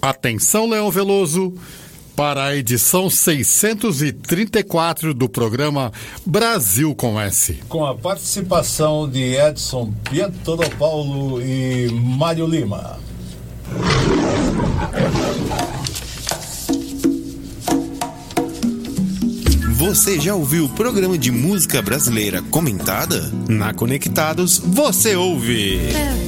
Atenção, Leão Veloso, para a edição 634 do programa Brasil com S. Com a participação de Edson Pietro Paulo e Mário Lima. Você já ouviu o programa de música brasileira comentada? Na Conectados, você ouve. É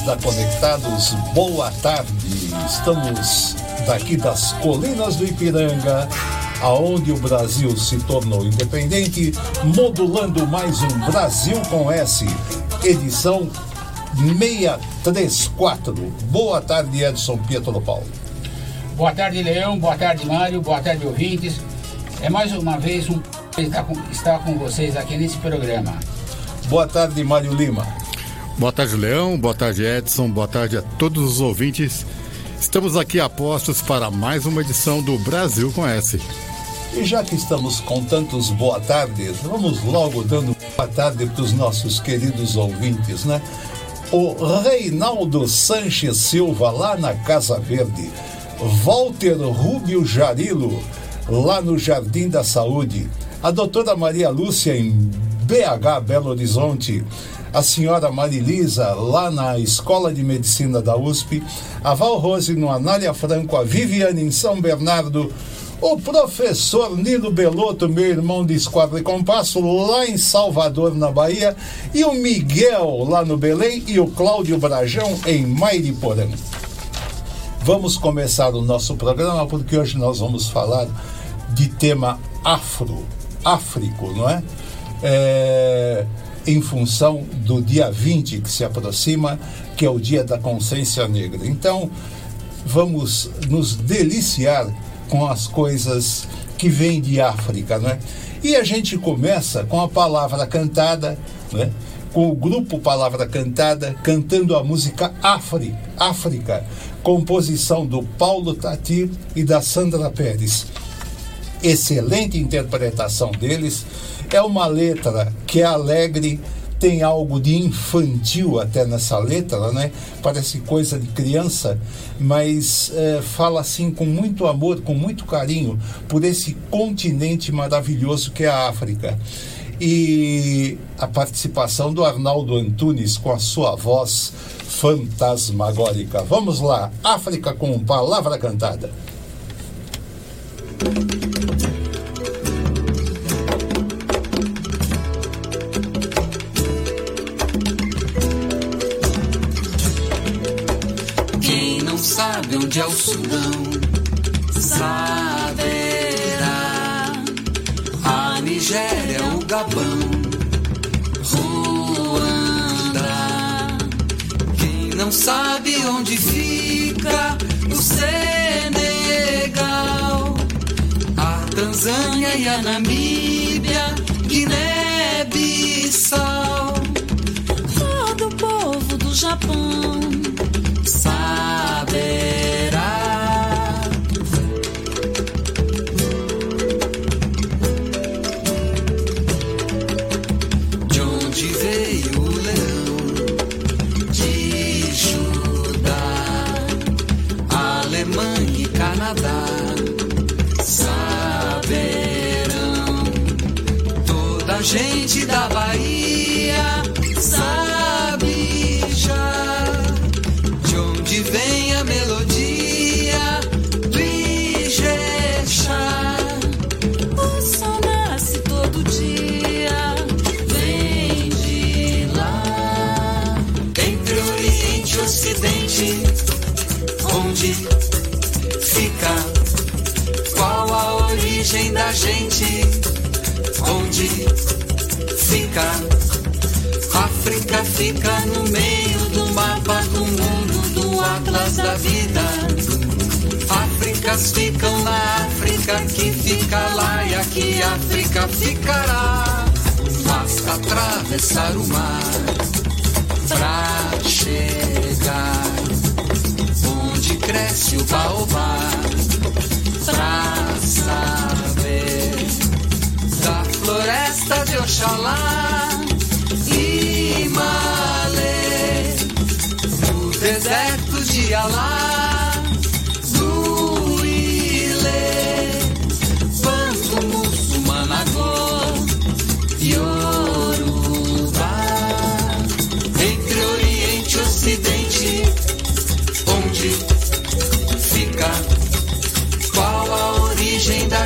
Ouvintes da Conectados, boa tarde. Estamos daqui das colinas do Ipiranga, aonde o Brasil se tornou independente, modulando mais um Brasil com S, edição 634. Boa tarde, Edson Pietro Paulo. Boa tarde, Leão. Boa tarde, Mário. Boa tarde, ouvintes. É mais uma vez um estar com, estar com vocês aqui nesse programa. Boa tarde, Mário Lima. Boa tarde, Leão. Boa tarde, Edson. Boa tarde a todos os ouvintes. Estamos aqui a postos para mais uma edição do Brasil com S. E já que estamos com tantos boa tardes, vamos logo dando boa tarde para os nossos queridos ouvintes, né? O Reinaldo Sanches Silva, lá na Casa Verde. Walter Rubio Jarilo, lá no Jardim da Saúde. A doutora Maria Lúcia, em BH, Belo Horizonte a senhora Marilisa, lá na Escola de Medicina da USP, a Val Rose no Anália Franco, a Viviane em São Bernardo, o professor Nilo Belotto, meu irmão de Esquadra e Compasso, lá em Salvador, na Bahia, e o Miguel, lá no Belém, e o Cláudio Brajão, em Mairiporã. Vamos começar o nosso programa porque hoje nós vamos falar de tema afro, áfrico, não é? é em função do dia 20 que se aproxima, que é o Dia da Consciência Negra. Então, vamos nos deliciar com as coisas que vêm de África, né? E a gente começa com a palavra cantada, né? com o grupo Palavra Cantada cantando a música Afri, África, composição do Paulo Tati e da Sandra Pérez. Excelente interpretação deles é uma letra que é alegre, tem algo de infantil até nessa letra, né? Parece coisa de criança, mas é, fala assim com muito amor, com muito carinho por esse continente maravilhoso que é a África. E a participação do Arnaldo Antunes com a sua voz fantasmagórica. Vamos lá, África com palavra cantada. Sabe onde é o Sudão, saberá. A Nigéria, é o Gabão, Ruanda. Quem não sabe onde fica o Senegal, a Tanzânia e a Namíbia, Guiné-Bissau. Todo o povo do Japão saberá. Onde fica? Qual a origem da gente? Onde fica? África fica no meio do mapa do mundo, do atlas da vida. Áfricas ficam na África, que fica lá e aqui África ficará. Basta atravessar o mar pra chegar cresce o baobá. Pra saber da floresta de Oxalá e Malê, do deserto de Alá,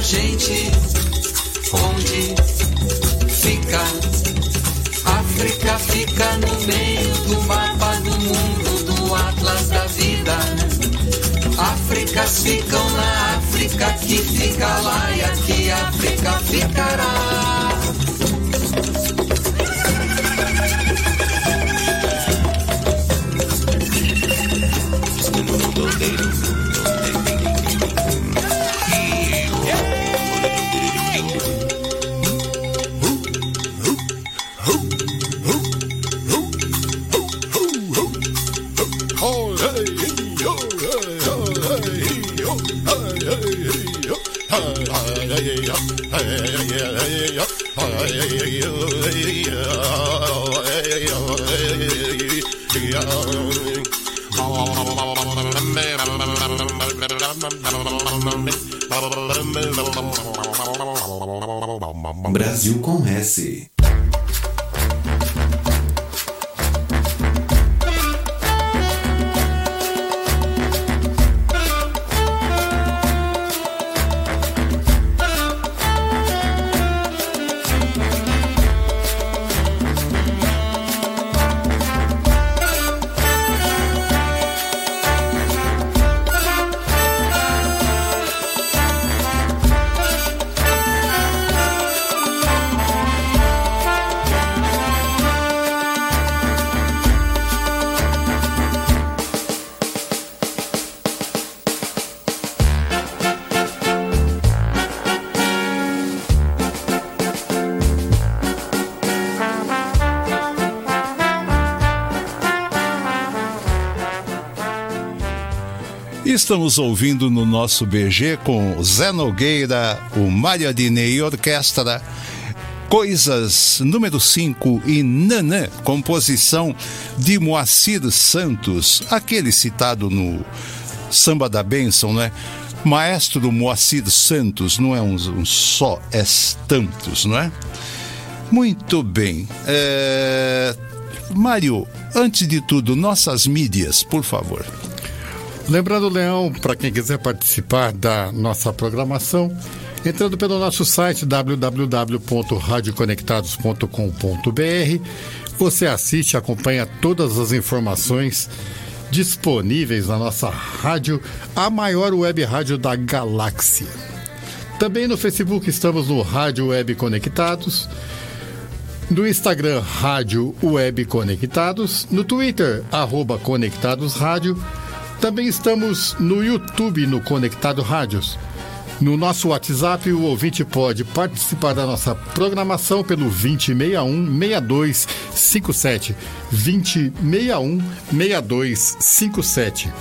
gente? Onde fica? África fica no meio do mapa do mundo, do atlas da vida. Áfricas ficam na África, que fica lá e aqui África ficará. Brasil com S. Estamos ouvindo no nosso BG com Zé Nogueira, o Mário Adinei Orquestra, Coisas número 5 e Nanã, composição de Moacir Santos, aquele citado no Samba da Bênção, né? Maestro Moacir Santos, não é um, um só, é tantos, não é? Muito bem. É... Mário, antes de tudo, nossas mídias, por favor. Lembrando, Leão, para quem quiser participar da nossa programação, entrando pelo nosso site www.radioconectados.com.br, você assiste e acompanha todas as informações disponíveis na nossa rádio, a maior web rádio da galáxia. Também no Facebook estamos no Rádio Web Conectados, no Instagram Rádio Web Conectados, no Twitter arroba Conectados Rádio, também estamos no YouTube no Conectado Rádios. No nosso WhatsApp, o ouvinte pode participar da nossa programação pelo 2061-6257. 2061-6257.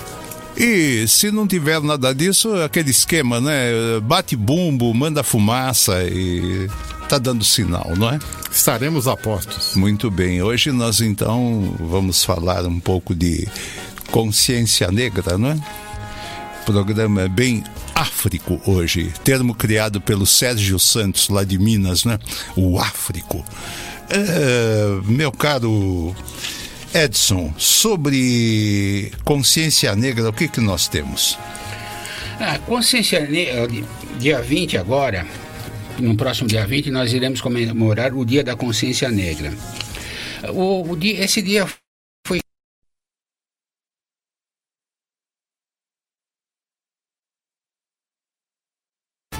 E se não tiver nada disso, é aquele esquema, né? Bate bumbo, manda fumaça e tá dando sinal, não é? Estaremos a postos. Muito bem. Hoje nós então vamos falar um pouco de consciência negra, não é? Programa bem áfrico hoje, termo criado pelo Sérgio Santos lá de Minas, né? O áfrico. É, meu caro Edson, sobre consciência negra, o que que nós temos? A consciência negra, dia 20 agora, no próximo dia 20, nós iremos comemorar o Dia da Consciência Negra. O, o dia, esse dia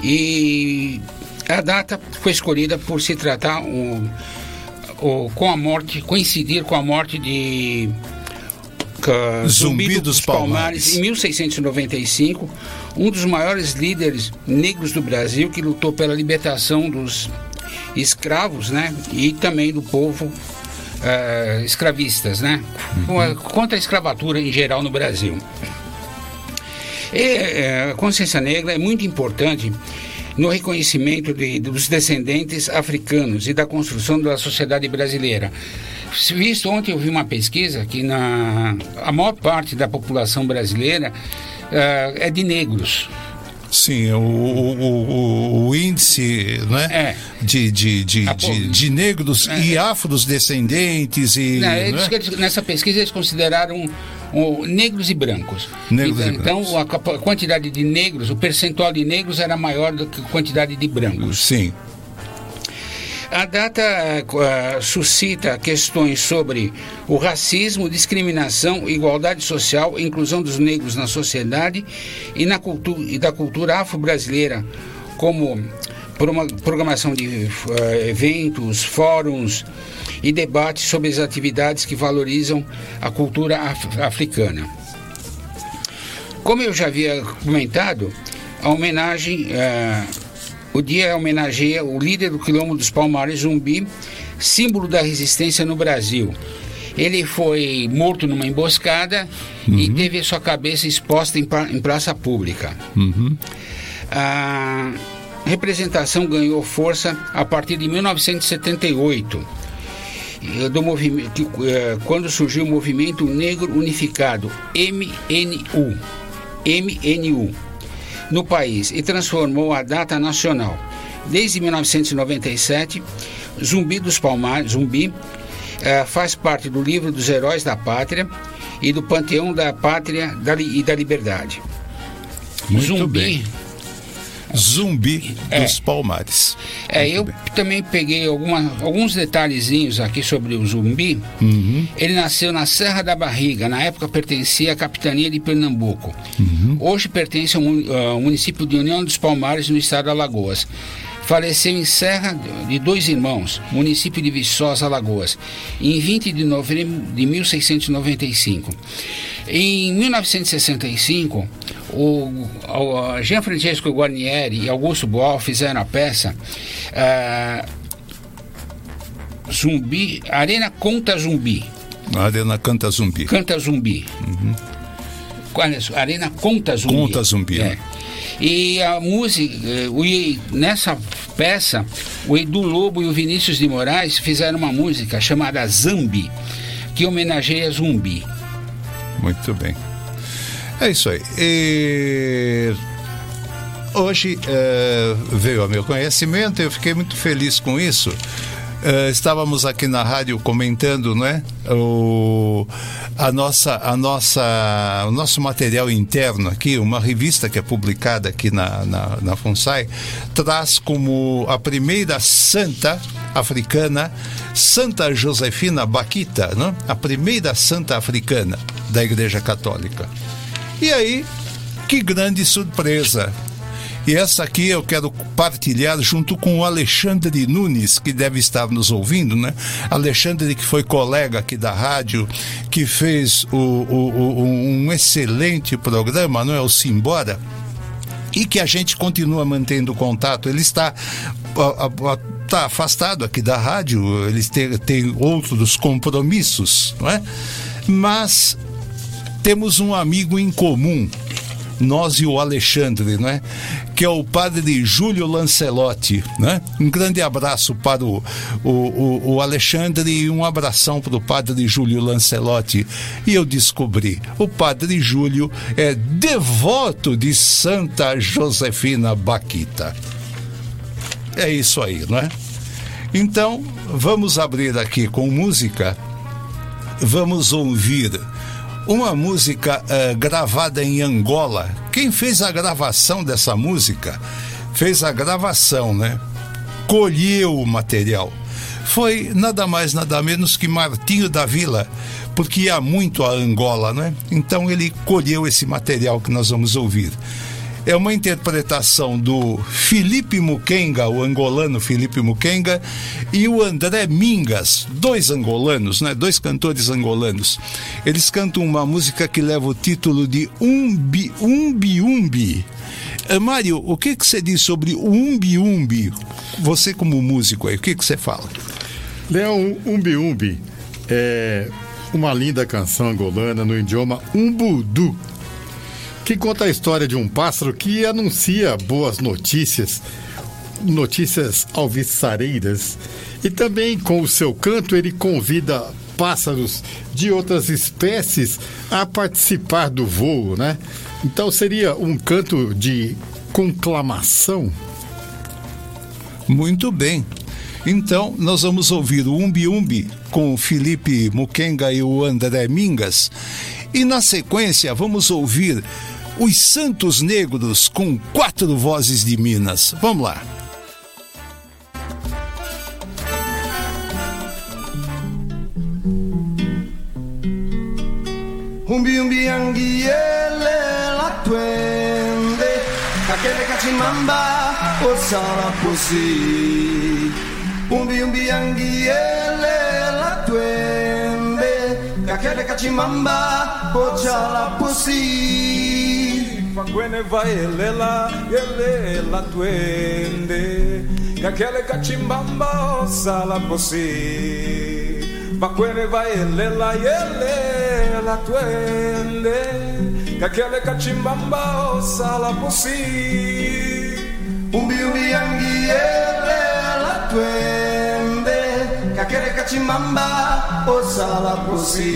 E a data foi escolhida por se tratar um, com a morte, coincidir com a morte de ca- Zumbi dos Palmares. em 1695, um dos maiores líderes negros do Brasil que lutou pela libertação dos escravos, né? E também do povo eh, escravistas, né? A- Contra a escravatura em geral no Brasil. E, eh, a consciência negra é muito importante no reconhecimento de- dos descendentes africanos e da construção da sociedade brasileira. Visto ontem eu vi uma pesquisa que na a maior parte da população brasileira eh, é de negros. Sim, o, o, o- o índice né, É. de, de, de, de, de negros É. e afrodescendentes e. Né, eles- né? nessa pesquisa eles consideraram o, negros e brancos. Negros e então, brancos. a capa- quantidade de negros, o percentual de negros era maior do que a quantidade de brancos. Sim. A data eh, suscita questões sobre o racismo, discriminação, igualdade social, inclusão dos negros na sociedade e, na cultu e da cultura afro-brasileira, como por uma programação de eh, eventos, fóruns e debates sobre as atividades que valorizam a cultura af- africana. Como eu já havia comentado, a homenagem, eh, o dia homenageia o líder do quilombo dos Palmares Zumbi, símbolo da resistência no Brasil. Ele foi morto numa emboscada e teve sua cabeça exposta em, pra- em praça pública. A representação ganhou força a partir de 1978 eh, do movimento, que, eh, quando surgiu o movimento Negro Unificado, MNU, MNU, no país e transformou a data nacional. Desde 1997, Zumbi dos Palmares, Zumbi, eh, faz parte do livro dos Heróis da Pátria e do Panteão da Pátria e da Liberdade. Muito Zumbi bem. Zumbi É. dos Palmares. É, Muito eu bem. também peguei alguma, alguns detalhezinhos aqui sobre o zumbi. Uhum. Ele nasceu na Serra da Barriga, na época pertencia à capitania de Pernambuco. Uhum. Hoje pertence ao ao município de União dos Palmares, no estado de Alagoas. Faleceu em Serra de Dois Irmãos, município de Viçosa, Alagoas, em 20 de novembro de 1695. Em 1965, o, o Jean Francesco Guarnieri e Augusto Boal fizeram a peça ah, Zumbi, Arena Conta Zumbi. Arena Canta Zumbi. Canta Zumbi. Qual é? Arena Conta Zumbi. Conta Zumbi, É. E a música, eh, o nessa peça, o Edu Lobo e o Vinícius de Moraes fizeram uma música chamada Zambi, que homenageia Zumbi. Muito bem. É isso aí. E Hoje eh, veio ao meu conhecimento, eu fiquei muito feliz com isso. Eh, estávamos aqui na rádio comentando, não é? O, a nossa, a nossa, o nosso material interno aqui, uma revista que é publicada aqui na, na, na FUNSAI, traz como a primeira santa africana, Santa Josefina Baquita, não? a primeira santa africana da Igreja Católica. E aí, que grande surpresa! E essa aqui eu quero partilhar junto com o Alexandre Nunes, que deve estar nos ouvindo, né? Alexandre, que foi colega aqui da rádio, que fez o, o, o, um excelente programa, não é? O Simbora e que a gente continua mantendo contato. Ele está, está afastado aqui da rádio, eles têm, têm outros compromissos, não é? Mas temos um amigo em comum, nós e o Alexandre, não é? Que é o padre Júlio Lancelotti, né? Um grande abraço para o, o, o, Alexandre e um abração para o padre Júlio Lancelotti. E eu descobri, o padre Júlio é devoto de Santa Josefina Baquita. É isso aí, não é? Então, vamos abrir aqui com música. Vamos ouvir uma música eh, gravada em Angola. Quem fez a gravação dessa música fez a gravação, né? Colheu o material. Foi nada mais, nada menos que Martinho da Vila, porque ia muito a Angola, né? Então ele colheu esse material que nós vamos ouvir. É uma interpretação do Felipe Mukenga, o angolano Felipe Mukenga, e o André Mingas, dois angolanos, né? dois cantores angolanos. Eles cantam uma música que leva o título de Umbi Umbi Umbi. Eh, Mário, o que, que você diz sobre o Umbi Umbi? Você como músico aí, o que, que você fala? Leão Umbi Umbi é uma linda canção angolana no idioma Umbudu, que conta a história de um pássaro que anuncia boas notícias, notícias alviçareiras, e também com o seu canto ele convida pássaros de outras espécies a participar do voo, né? Então seria um canto de conclamação. Muito bem. Então, nós vamos ouvir o Umbi Umbi com o Felipe Mukenga e o André Mingas. E na sequência, vamos ouvir os Santos Negros com quatro vozes de Minas. Vamos lá. Umbi umbi angiele la twende Kakele kachimamba osala posi Umbi umbi angiele la twende Kakele kachimamba osala posi Fakwene vai elela, elela twende. Kakele kachimbamba osala posi Fakwene vai elela, elela twende. Kakele kachimbamba osala posi Umbi umbi angiele la twende. Kakele kachimamba osala posi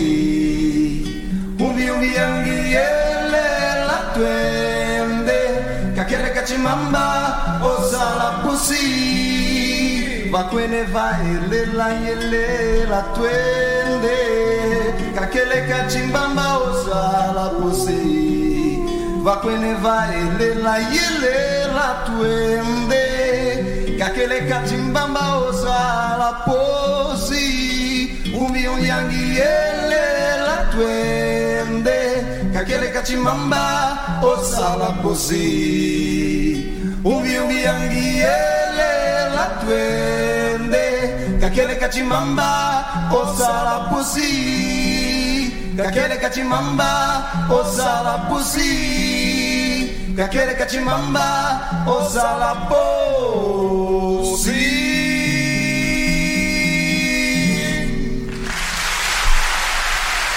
Umbi umbi angiele la twende. Kakele kachimamba osala posi Vakwene va elela yele la twende Kakele kachimbamba osala posi Vakwene va elela yele la twende. Kakele kachimbamba osala posi Umi unyangi yele la twende Kakele kachimamba osala posi Umi unyangi yele la twende. Kakele kachimamba osala posi Kakele kachimamba osala posi Kakele kachimamba osala posi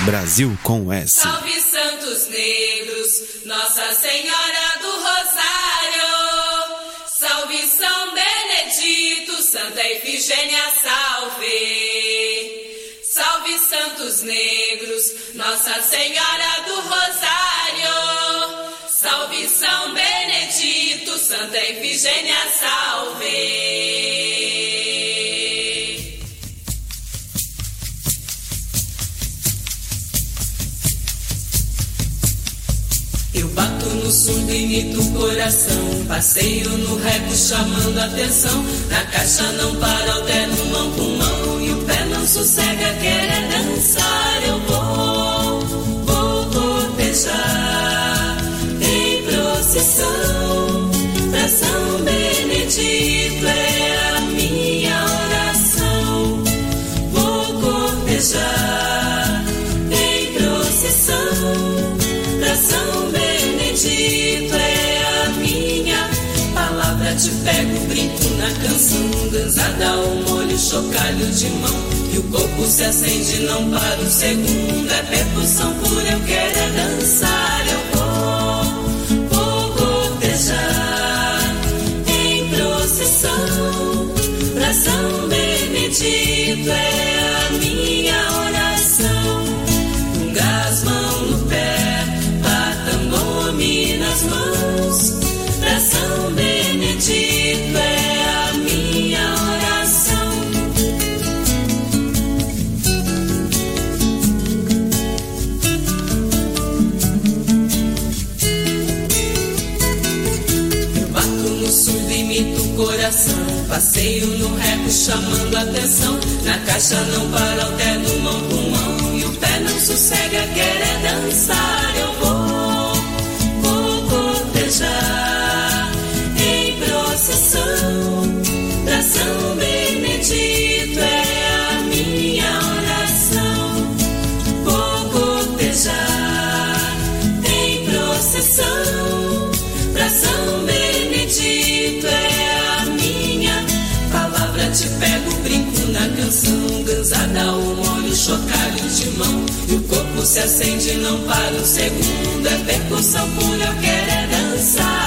Brasil com S. Salve Santos Negros, Nossa Senhora do Rosário. Salve São Benedito, Santa Efigênia, salve. Salve Santos Negros, Nossa Senhora do Rosário. Salve São Benedito, Santa Efigênia, salve. Bato no surdo e imito o coração. Passeio no reco chamando atenção. Na caixa não para, alterno mão com mão. E o pé não sossega, quer dançar. Eu vou, vou cortejar Te pego, brinco na canção. Dançada, o molho, chocalho de mão. E o corpo se acende, não para um segundo. É percussão pura, eu quero é dançar. Eu Passeio no reco chamando atenção. Na caixa não para, alterno mão com mão. E o pé não sossega, quer é dançar. Cruzada, o olho chocalho de mão. E o corpo se acende, não para um segundo. É percussão pura, eu quero é dançar.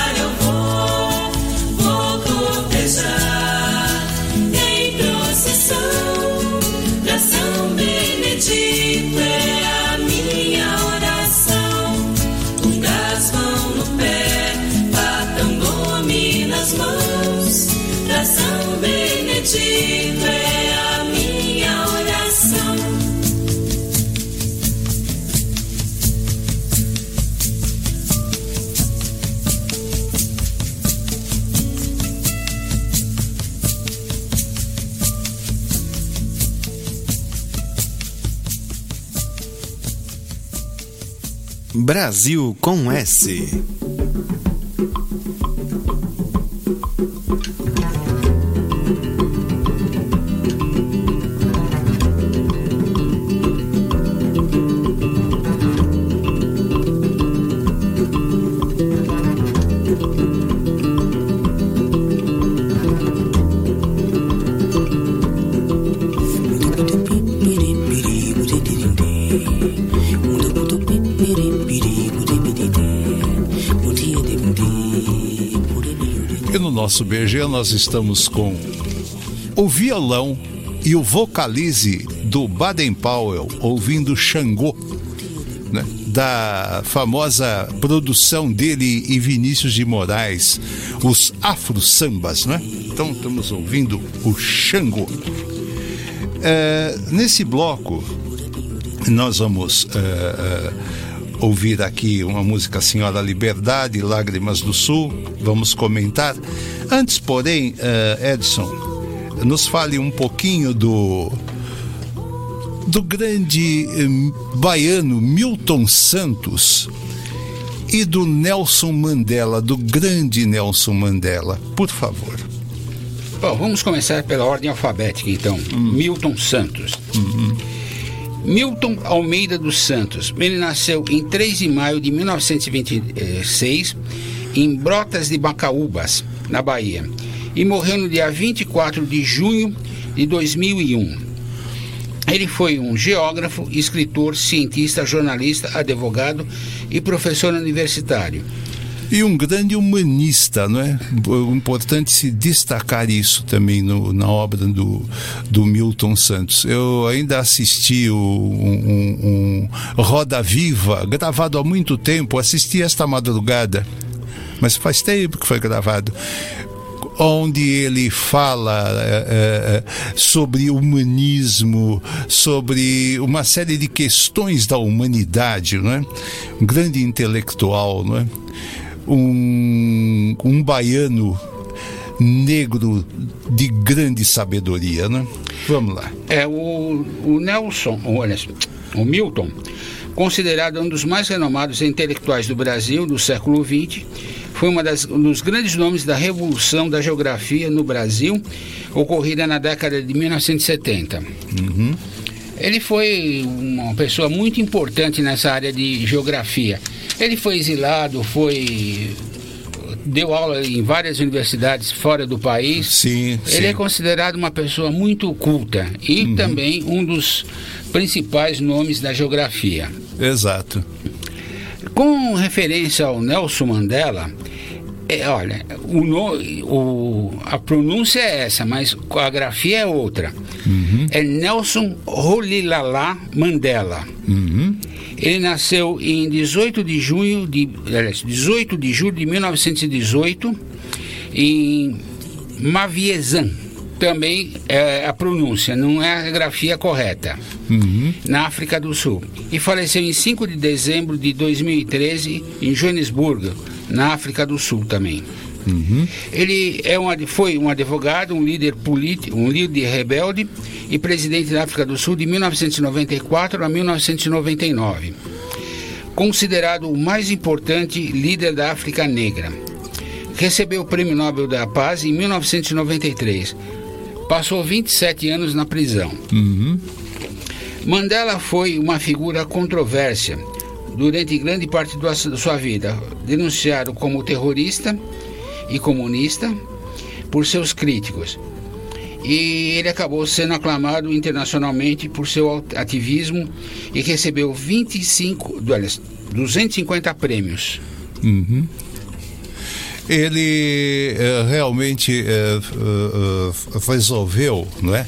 Brasil com S. nosso BG nós estamos com o violão e o vocalize do Baden Powell ouvindo Xangô, né? da famosa produção dele e Vinícius de Moraes, os Afro Sambas, né? Então estamos ouvindo o Xangô. É, nesse bloco nós vamos é, é, ouvir aqui uma música Senhora Liberdade, Lágrimas do Sul, vamos comentar. Antes, porém, eh, Edson, nos fale um pouquinho do do grande eh, baiano Milton Santos e do Nelson Mandela, do grande Nelson Mandela, por favor. Bom, vamos começar pela ordem alfabética, então. Milton Santos. Milton Almeida dos Santos. Ele nasceu em 3 de maio de 1926 em Brotas de Macaúbas, na Bahia, e morreu no dia 24 de junho de 2001. Ele foi um geógrafo, escritor, cientista, jornalista, advogado e professor universitário. E um grande humanista, não é? Importante se destacar isso também no, na obra do, do Milton Santos. Eu ainda assisti o, um, um Roda Viva, gravado há muito tempo, assisti esta madrugada, mas faz tempo que foi gravado onde ele fala eh, eh, sobre humanismo, sobre uma série de questões da humanidade, não é? Um grande intelectual, não é? Um, um baiano negro de grande sabedoria, né? Vamos lá. É o, o Nelson, olha, o Milton, considerado um dos mais renomados intelectuais do Brasil do século XX, foi uma das, um dos grandes nomes da revolução da geografia no Brasil, ocorrida na década de 1970. Ele foi uma pessoa muito importante nessa área de geografia. Ele foi exilado, foi deu aula em várias universidades fora do país. Sim, Ele sim. é considerado uma pessoa muito culta e também um dos principais nomes da geografia. Exato. Com referência ao Nelson Mandela, é, olha, o, o- a pronúncia é essa, mas a grafia é outra. É Nelson Rolilalá Mandela. Ele nasceu em 18 de junho de aliás, 18 de julho de 1918 em Maviezan. Também é a pronúncia, não é a grafia correta. Na África do Sul. E faleceu em 5 de dezembro de 2013 em Joanesburgo, na África do Sul também. Ele é um, foi um advogado, um líder político, um líder rebelde e presidente da África do Sul de 1994 a 1999. Considerado o mais importante líder da África Negra. Recebeu o Prêmio Nobel da Paz em 1993. Passou 27 anos na prisão. Mandela foi uma figura controvérsia durante grande parte da sua- da sua vida, denunciado como terrorista e comunista por seus críticos. e ele acabou sendo aclamado internacionalmente por seu ativismo e recebeu 25, aliás, 250 prêmios. Uhum. Ele eh, realmente eh, eh, resolveu, não é?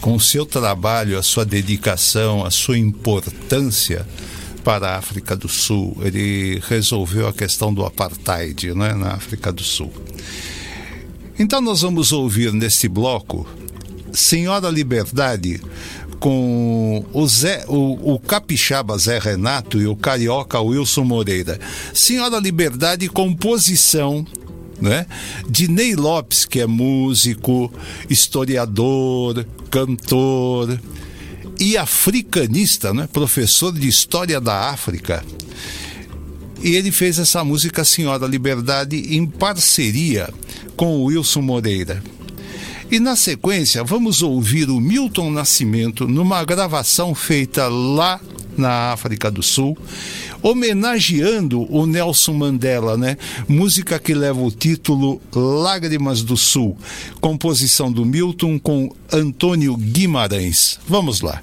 Com o seu trabalho, a sua dedicação, a sua importância para a África do Sul, ele resolveu a questão do apartheid não é? na África do Sul. Então nós vamos ouvir neste bloco Senhora Liberdade com o, Zé, o, o capixaba Zé Renato e o carioca Wilson Moreira. Senhora Liberdade, composição né? Ney Lopes, que é músico, historiador, cantor e africanista, né? professor de História da África. E ele fez essa música Senhora Liberdade em parceria com o Wilson Moreira. E na sequência, vamos ouvir o Milton Nascimento numa gravação feita lá na África do Sul, homenageando o Nelson Mandela, né? Música que leva o título Lágrimas do Sul, composição do Milton com Antônio Guimarães. Vamos lá.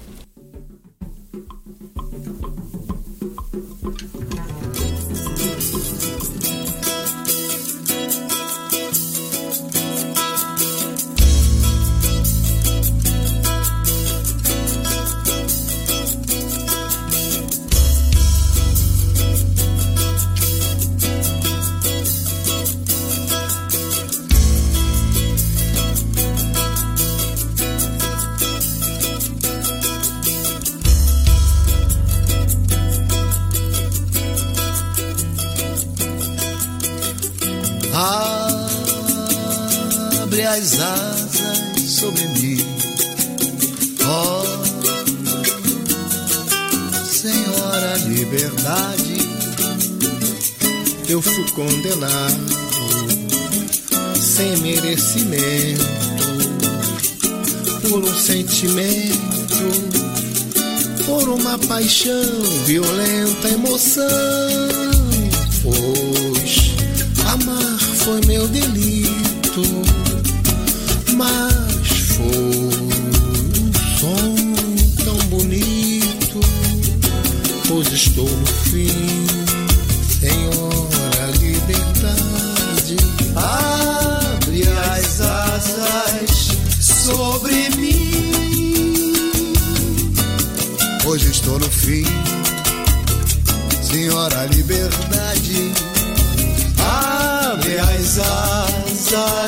Eu fui condenado sem merecimento por um sentimento, por uma paixão, violenta emoção. Pois amar foi meu delito, Senhora Liberdade. Abre as asas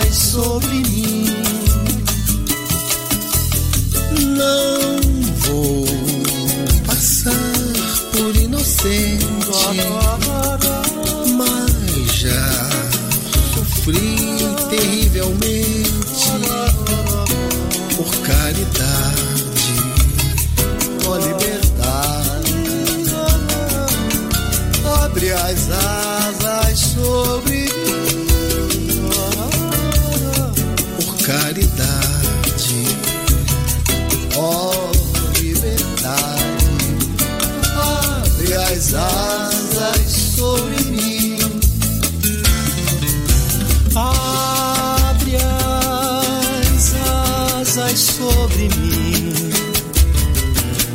asas sobre mim,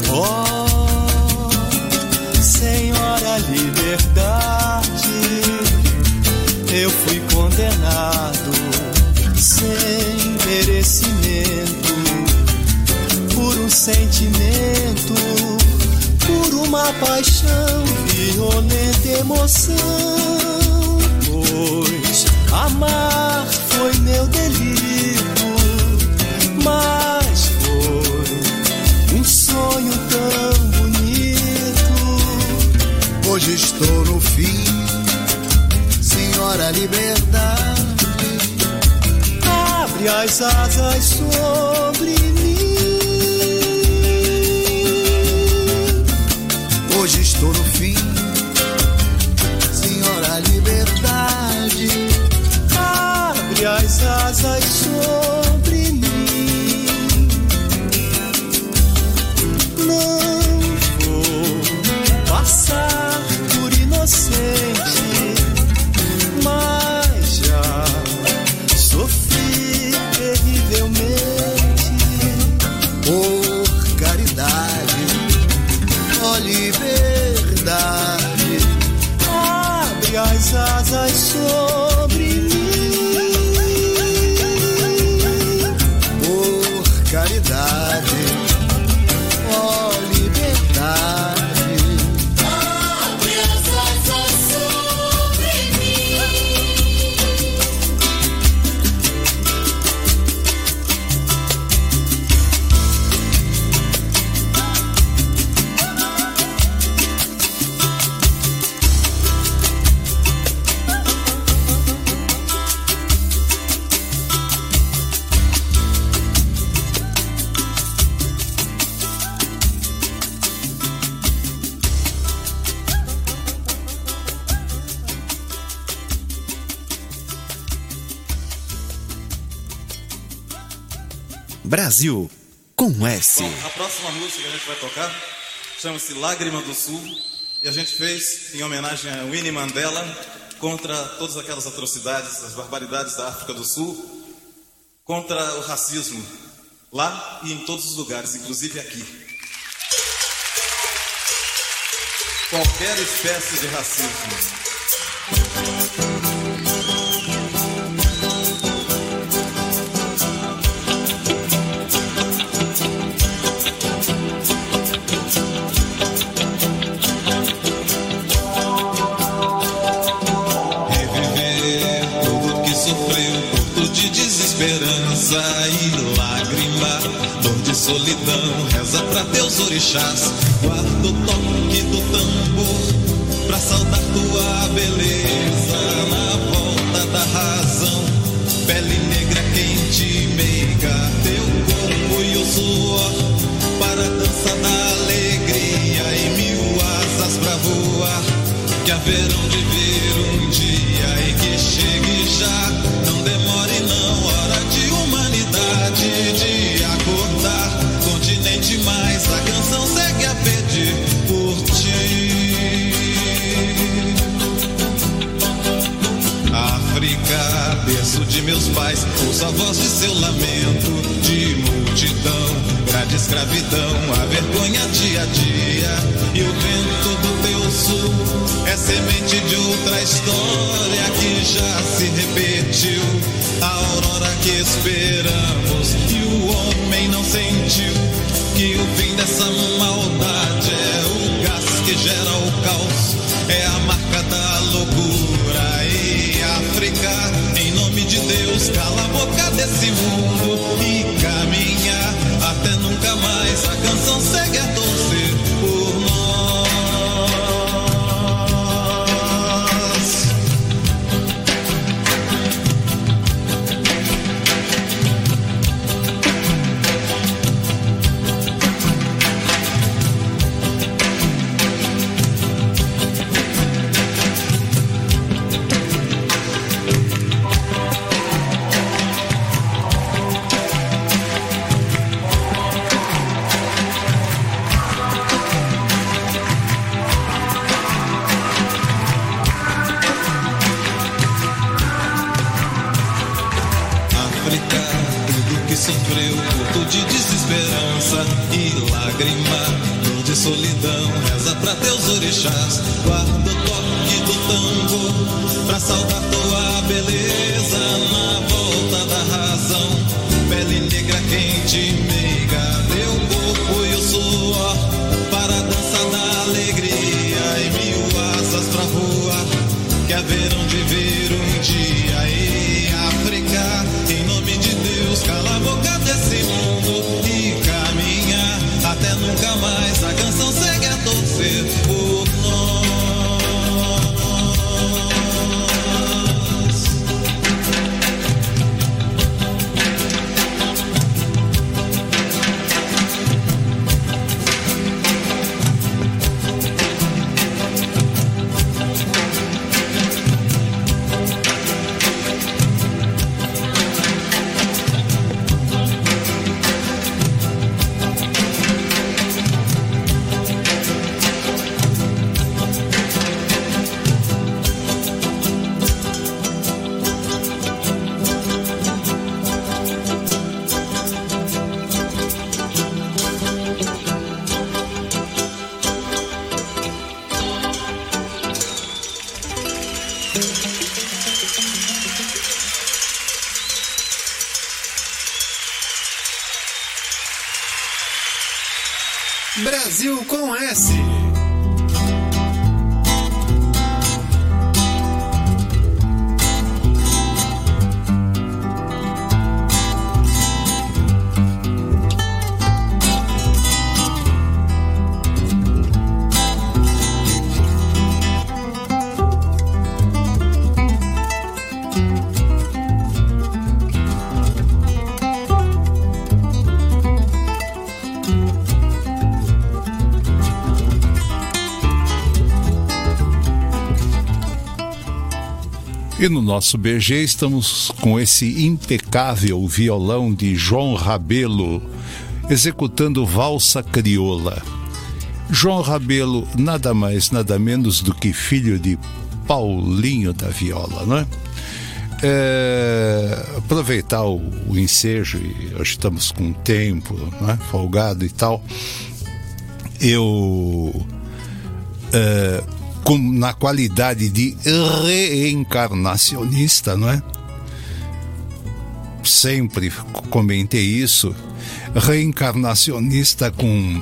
ó Senhora Liberdade. Eu fui condenado sem merecimento por um sentimento, por uma paixão, violenta emoção. Pois amar foi meu delito, mas foi um sonho tão bonito. Hoje estou no fim, Senhora Liberdade. Abre as asas sobre mim. Hoje estou no fim, Senhora Liberdade. Abre as asas sobre Brasil com S. Bom, a próxima música que a gente vai tocar chama-se Lágrima do Sul e a gente fez em homenagem a Winnie Mandela contra todas aquelas atrocidades, as barbaridades da África do Sul, contra o racismo lá e em todos os lugares, inclusive aqui. qualquer espécie de racismo. czas E no nosso BG estamos com esse impecável violão de João Rabelo executando valsa crioula. João Rabelo, nada mais, nada menos do que filho de Paulinho da Viola, não é? É, aproveitar o, o ensejo, e hoje estamos com tempo, não é? folgado e tal. Eu é, com, na qualidade de reencarnacionista, não é? Sempre comentei isso. Reencarnacionista com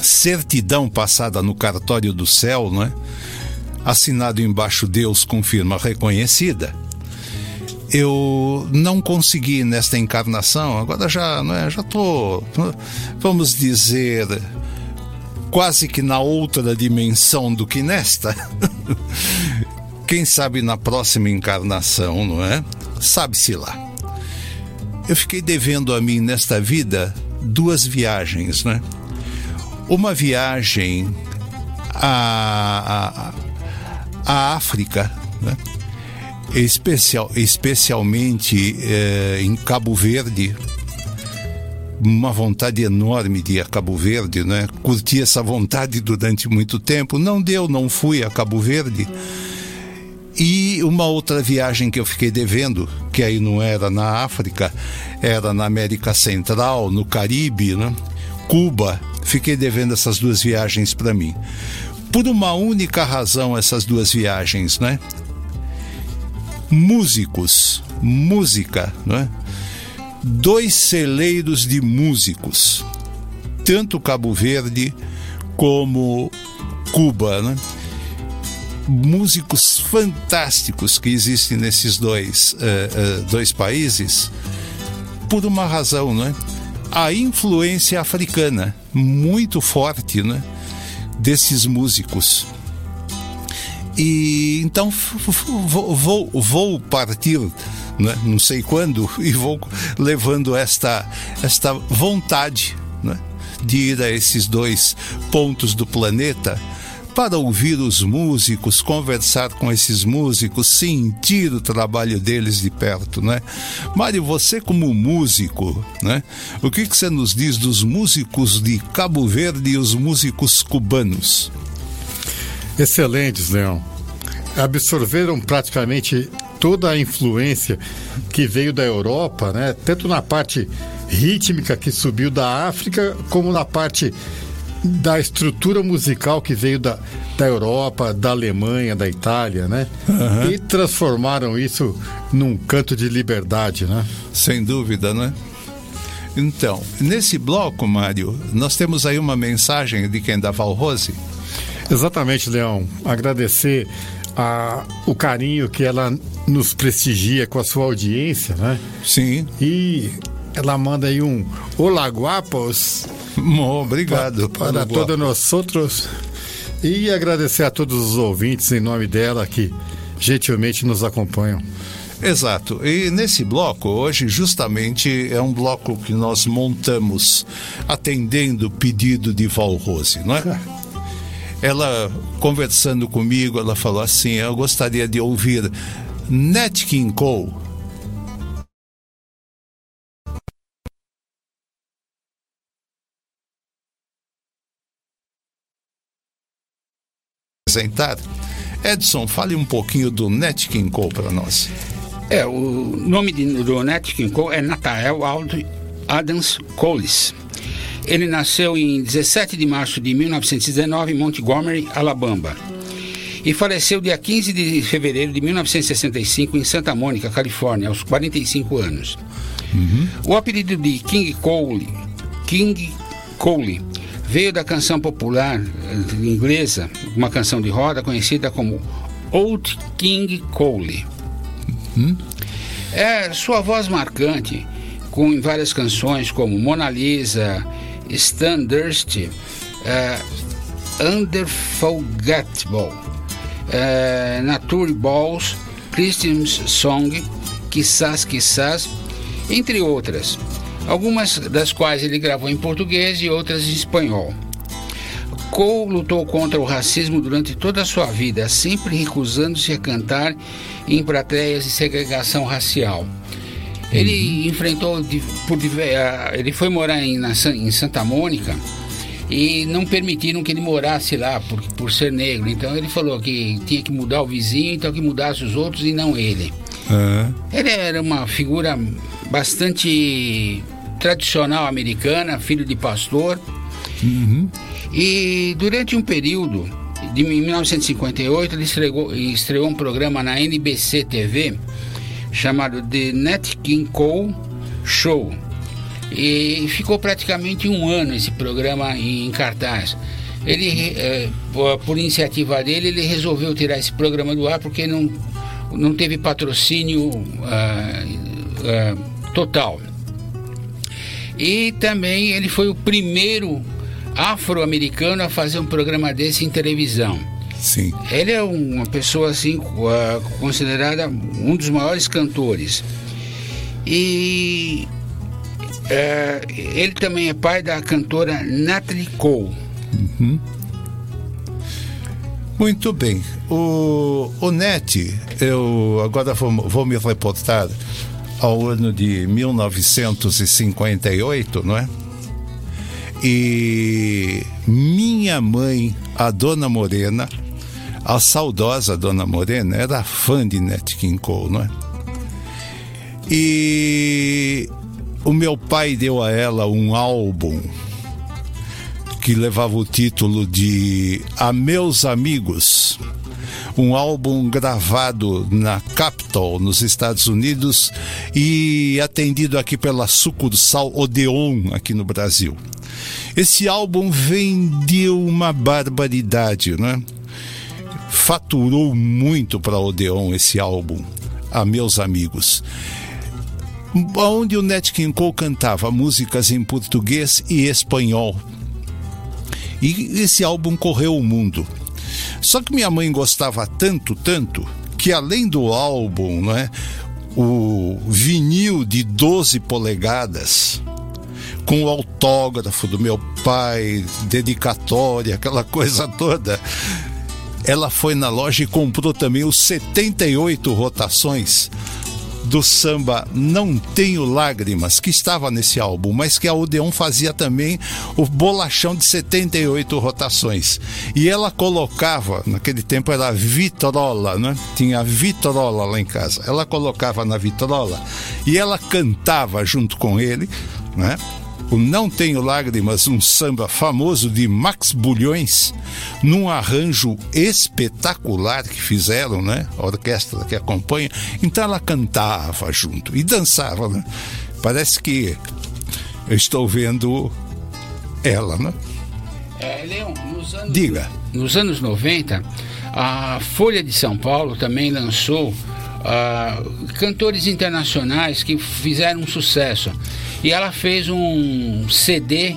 certidão passada no cartório do céu, não é? Assinado embaixo Deus confirma reconhecida. Eu não consegui nesta encarnação, agora já, não é, já tô, vamos dizer, quase que na outra dimensão do que nesta. Quem sabe na próxima encarnação, não é? Sabe-se lá. Eu fiquei devendo a mim nesta vida duas viagens, né? Uma viagem à, à, à África, né? Especial, especialmente eh, em Cabo Verde, uma vontade enorme de ir a Cabo Verde, né? Curti essa vontade durante muito tempo. Não deu, não fui a Cabo Verde. E uma outra viagem que eu fiquei devendo, que aí não era na África, era na América Central, no Caribe, né? Cuba. Fiquei devendo essas duas viagens para mim. Por uma única razão, essas duas viagens, né? Músicos, música, né? Dois celeiros de músicos, tanto Cabo Verde como Cuba, né? Músicos fantásticos que existem nesses dois, uh, uh, dois países, por uma razão, né? A influência africana muito forte, né? Desses músicos. E então vou, vou, vou partir né? não sei quando, e vou levando esta, esta vontade né? de ir a esses dois pontos do planeta para ouvir os músicos, conversar com esses músicos, sentir o trabalho deles de perto, né? Mário, você como músico, né? O que, que você nos diz dos músicos de Cabo Verde e os músicos cubanos? Excelentes, Leão. Absorveram praticamente toda a influência que veio da Europa, né? Tanto na parte rítmica que subiu da África, como na parte da estrutura musical que veio da, da Europa, da Alemanha, da Itália, né? Uhum. E transformaram isso num canto de liberdade, né? Sem dúvida, né? Então, nesse bloco, Mário, nós temos aí uma mensagem de quem da Valrose. Exatamente, Leão. Agradecer a, o carinho que ela nos prestigia com a sua audiência, né? Sim. E ela manda aí um Olá Guapos. obrigado. Para, para todos nós outros. E agradecer a todos os ouvintes em nome dela que gentilmente nos acompanham. Exato. E nesse bloco, hoje, justamente é um bloco que nós montamos atendendo o pedido de Val Rose, não é? ela conversando comigo, ela falou assim: Eu gostaria de ouvir Nat King Cole. Apresentar. Edson, fale um pouquinho do Nat King Cole para nós. É, o nome de, do Nat King Cole é Nathaniel Adams Coles. Ele nasceu em 17 de março de 1919 em Montgomery, Alabama. E faleceu dia 15 de fevereiro de 1965 em Santa Mônica, Califórnia, aos 45 anos. Uhum. O apelido de King Cole, King Cole veio da canção popular eh, inglesa, uma canção de roda conhecida como Old King Cole. É sua voz marcante, com em várias canções como Mona Lisa, Stan Durst, é, Unforgettable, é, Nature Balls, Christian's Song, Quizás Quizás, entre outras. Algumas das quais ele gravou em português e outras em espanhol. Cole lutou contra o racismo durante toda a sua vida, sempre recusando-se a cantar em plateias de segregação racial. Ele enfrentou, di- por ah, ele foi morar em, na em Santa Mônica e não permitiram que ele morasse lá por, por ser negro. Então ele falou que tinha que mudar o vizinho, então que mudasse os outros e não ele. Ele era uma figura bastante tradicional americana, filho de pastor. E durante um período, de 1958, ele estreou, estreou um programa na NBC TV chamado The Nat King Cole Show. E ficou praticamente um ano esse programa em cartaz. Ele, eh, por, iniciativa dele, ele resolveu tirar esse programa do ar porque não, não teve patrocínio ah, ah, total. E também ele foi o primeiro afro-americano a fazer um programa desse em televisão. Sim. Ele é uma pessoa assim ah, considerada um dos maiores cantores. E eh, ele também é pai da cantora Natalie Cole. Muito bem. O, o NET, eu agora vou, vou me reportar ao ano de 1958, não é? E minha mãe, a Dona Morena, a saudosa Dona Morena, era fã de Nat King Cole, não é? E o meu pai deu a ela um álbum que levava o título de A Meus Amigos, um álbum gravado na Capitol, nos Estados Unidos, e atendido aqui pela sucursal Odeon, aqui no Brasil. Esse álbum vendeu uma barbaridade, né? Faturou muito para Odeon esse álbum, A Meus Amigos onde o Nat King Cole cantava músicas em português e espanhol. E esse álbum correu o mundo. Só que minha mãe gostava tanto, tanto, que além do álbum, não é, o vinil de 12 polegadas, com o autógrafo do meu pai, dedicatória, aquela coisa toda. Ela foi na loja e comprou também os 78 rotações do samba Não Tenho Lágrimas, que estava nesse álbum, mas que a Odeon fazia também o bolachão de 78 rotações. E ela colocava, naquele tempo era vitrola, né? Tinha vitrola lá em casa. Ela colocava na vitrola e ela cantava junto com ele, né? O Não Tenho Lágrimas, um samba famoso de Max Bulhões, num arranjo espetacular que fizeram, né? A orquestra que acompanha. Então ela cantava junto e dançava, né? Parece que eu estou vendo ela, né? É, Leon, nos anos, Diga. nos anos 90, a Folha de São Paulo também lançou ah, cantores internacionais que fizeram um sucesso. E ela fez um CD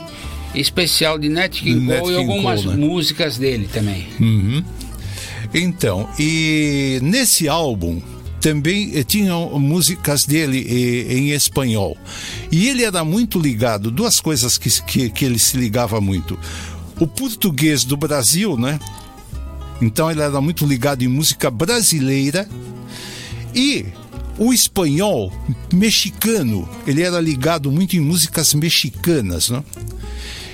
especial de Nat King Cole e algumas Cole, né? músicas dele também. Uhum. Então, e nesse álbum também eh, tinham músicas dele eh, em espanhol. E ele era muito ligado, duas coisas que, que, que ele se ligava muito. O português do Brasil, né? Então ele era muito ligado em música brasileira e o espanhol mexicano, ele era ligado muito em músicas mexicanas, né?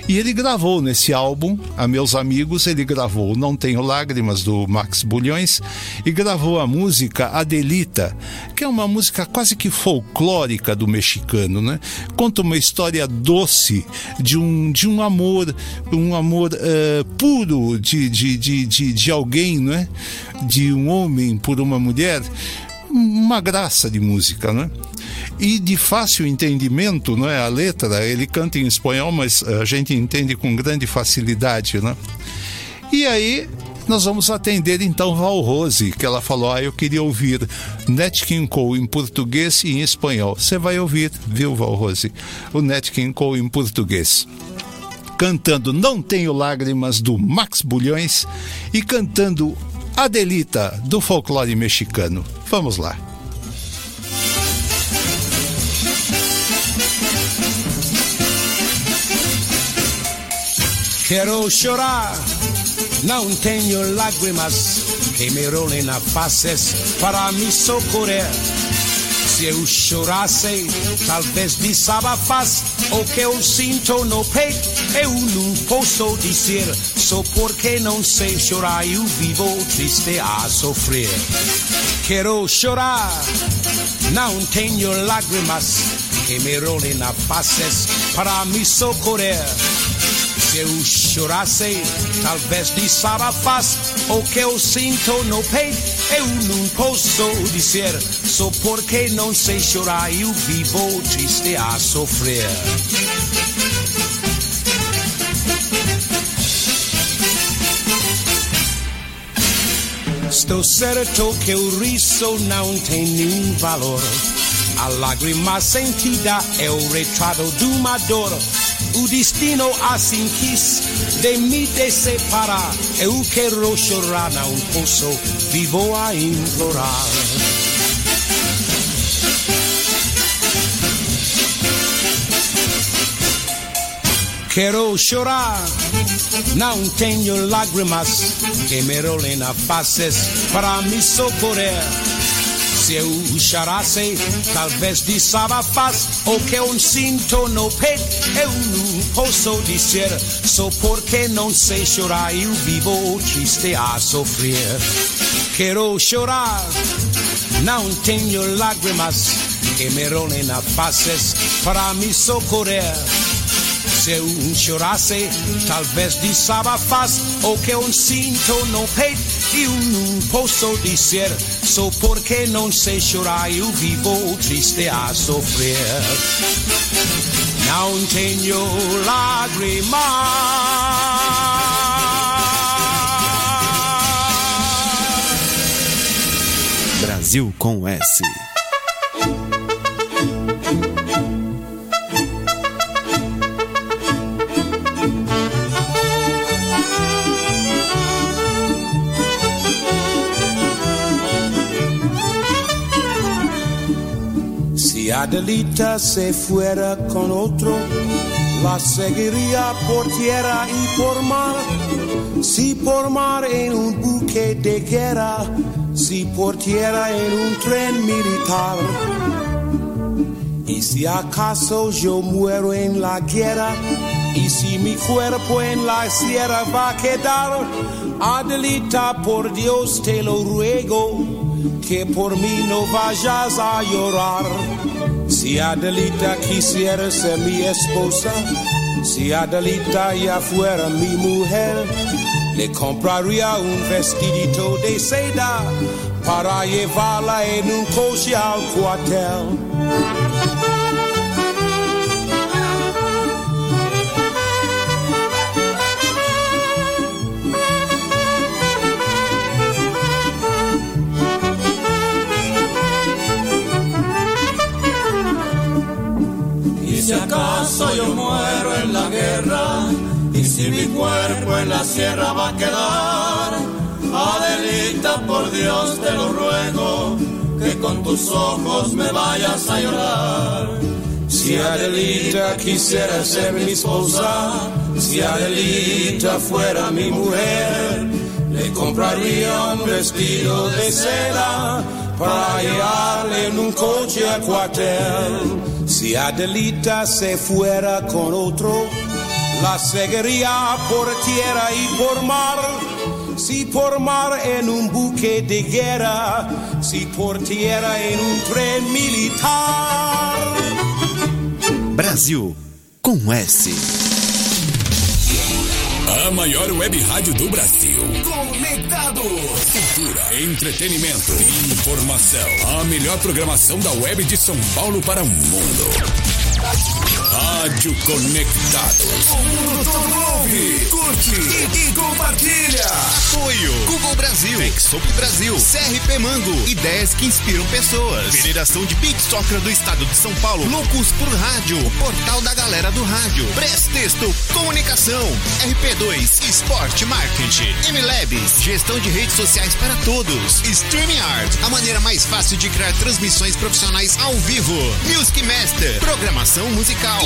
E ele gravou nesse álbum, a meus amigos, ele gravou Não Tenho Lágrimas, do Max Bulhões, e gravou a música Adelita, que é uma música quase que folclórica do mexicano, né? Conta uma história doce de um, de um amor, um amor eh, puro de, de, de, de, de alguém, né? De um homem por uma mulher uma graça de música, né? e de fácil entendimento, não é? A letra, ele canta em espanhol, mas a gente entende com grande facilidade, né? E aí nós vamos atender então Val Rose, que ela falou: Ah, eu queria ouvir Nat King Cole em português e em espanhol. Você vai ouvir, viu, Val Rose? O Nat King Cole em português. Cantando Não Tenho Lágrimas do Max Bulhões e cantando Adelita do folclore mexicano. Vamos lá. Quero chorar, não tenho lágrimas que me rolem na faces para me socorrer. Se eu chorasse, talvez desabafas o que eu sinto no peito. Eu não posso dizer, só porque não sei chorar, eu vivo triste a sofrer. Quero chorar, não tenho lágrimas que me rolem na faces para me socorrer. Se eu chorasse, talvez desabafas o que eu sinto no peito. Eu não posso dizer, só porque não sei chorar, eu vivo triste a sofrer. Estou certo que o riso não tem nenhum valor. A lágrima sentida é o retrato de uma dor. O destino assim quis de me separar. Eu quero chorar, não posso, vivo a implorar. Quero chorar, não tenho lágrimas que me rolem na faces para me socorrer. Se eu chorasse, talvez desabafas o que eu sinto no peito. Eu não posso dizer, só porque não sei chorar, eu vivo triste a sofrer. Quero chorar, não tenho lágrimas que me rolem na faces para me socorrer. Se eu chorasse, talvez desabafas o que sinto no peito. Eu não posso dizer, só porque não sei chorar, eu vivo triste a sofrer. Não tenho lágrimas. Brasil com S. Adelita se fuera con otro, la seguiría por tierra y por mar. Si por mar en un buque de guerra, si por tierra en un tren militar. Y si acaso yo muero en la guerra, y si mi cuerpo en la sierra va a quedar, Adelita, por Dios te lo ruego, que por mí no vayas a llorar. Si Adelita quisiera ser mi esposa, si Adelita ya fuera mi mujer, le compraría un vestidito de seda para llevarla en un coche al cuartel. Acaso yo muero en la guerra, y si mi cuerpo en la sierra va a quedar, Adelita, por Dios te lo ruego, que con tus ojos me vayas a llorar. Si Adelita quisiera ser mi esposa, si Adelita fuera mi mujer, le compraría un vestido de seda para llevarle en un coche a cuartel. Si Adelita se fuera con otro, la seguiría por tierra y por mar. Si por mar en un buque de guerra, si por tierra en un tren militar. Brasil com S. A maior web rádio do Brasil. Conectados. Entretenimento, informação. A melhor programação da web de São Paulo para o mundo. Rádio Conectados. O mundo todo ouve, curte e, e compartilha. Apoio. Google Brasil, Exop Brasil, CRP Mango, ideias que inspiram pessoas. Federação de Beat Soccer do Estado de São Paulo, Loucos por Rádio, Portal da Galera do Rádio, Prestexto, Comunicação, RP2, Esporte Marketing, MLabs, Gestão de Redes Sociais para Todos, Streaming Art, a maneira mais fácil de criar transmissões profissionais ao vivo, Music Master, Programação Musical,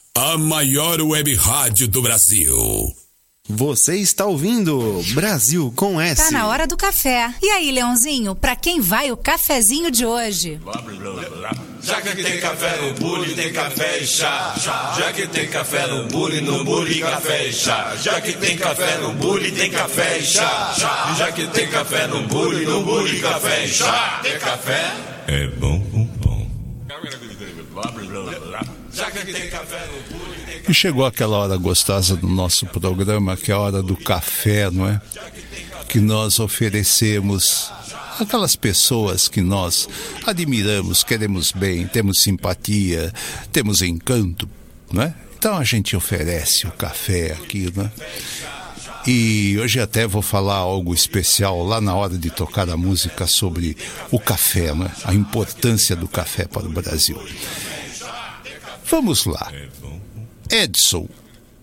a maior web rádio do Brasil. Você está ouvindo Brasil com S. Tá na hora do café. E aí, Leãozinho, pra quem vai o cafezinho de hoje? Já que tem café no bule, tem café e chá. Já que tem café no bule, no bule, café e chá. Já que tem café no bule, tem café e chá. Já que tem café no bule, no bule, café e chá. Tem café? É bom. E chegou aquela hora gostosa do nosso programa, que é a hora do café, não é? Que nós oferecemos aquelas pessoas que nós admiramos, queremos bem, temos simpatia, temos encanto, não é? Então a gente oferece o café aqui, né? E hoje até vou falar algo especial lá na hora de tocar a música sobre o café, né? A importância do café para o Brasil. Vamos lá. Edson,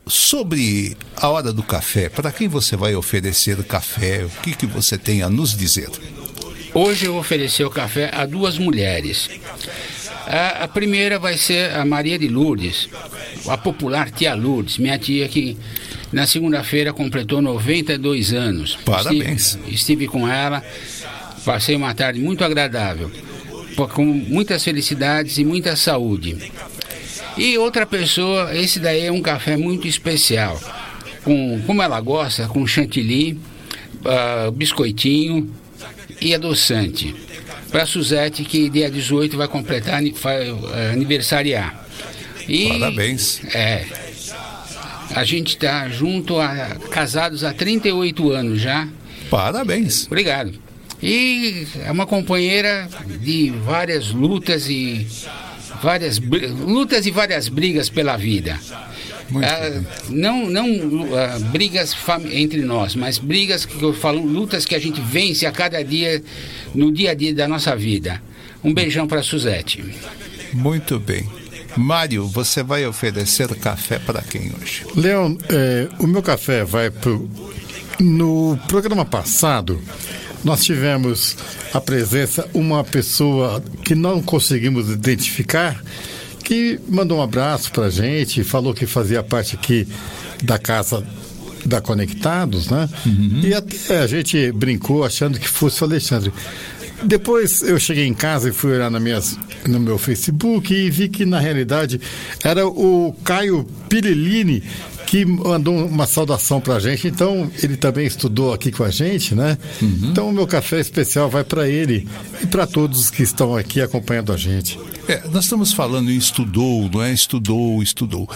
sobre a hora do café, para quem você vai oferecer o café? O que, que você tem a nos dizer? Hoje eu vou oferecer o café a duas mulheres. A, a, primeira vai ser a Maria de Lourdes, a popular tia Lourdes, minha tia que na segunda-feira completou 92 anos. Parabéns. Estive, estive com ela, passei uma tarde muito agradável, com muitas felicidades e muita saúde. E outra pessoa, esse daí é um café muito especial, com como ela gosta, com chantilly, uh, biscoitinho e adoçante. Para Suzete, que dia 18 vai completar, uh, aniversariar. E, Parabéns. É. A gente está junto, a, casados há 38 anos já. Parabéns. Obrigado. E é uma companheira de várias lutas e várias lutas e várias brigas pela vida. Ah, não não ah, brigas entre nós, mas brigas que eu falo, lutas que a gente vence a cada dia no dia a dia da nossa vida. Um beijão para Suzete. Muito bem. Mário, você vai oferecer café para quem hoje? Leon, é, o meu café vai pro. No programa passado, nós tivemos a presença uma pessoa que não conseguimos identificar, que mandou um abraço para a gente, falou que fazia parte aqui da casa da Conectados, né? Uhum. E até a gente brincou achando que fosse o Alexandre. Depois eu cheguei em casa e fui olhar na minhas, no meu Facebook e vi que na realidade era o Caio Pirilini que mandou uma saudação pra gente. Então, ele também estudou aqui com a gente, né? Uhum. Então, o meu café especial vai para ele e para todos que estão aqui acompanhando a gente. É, nós estamos falando em estudou, não é? Estudou, estudou.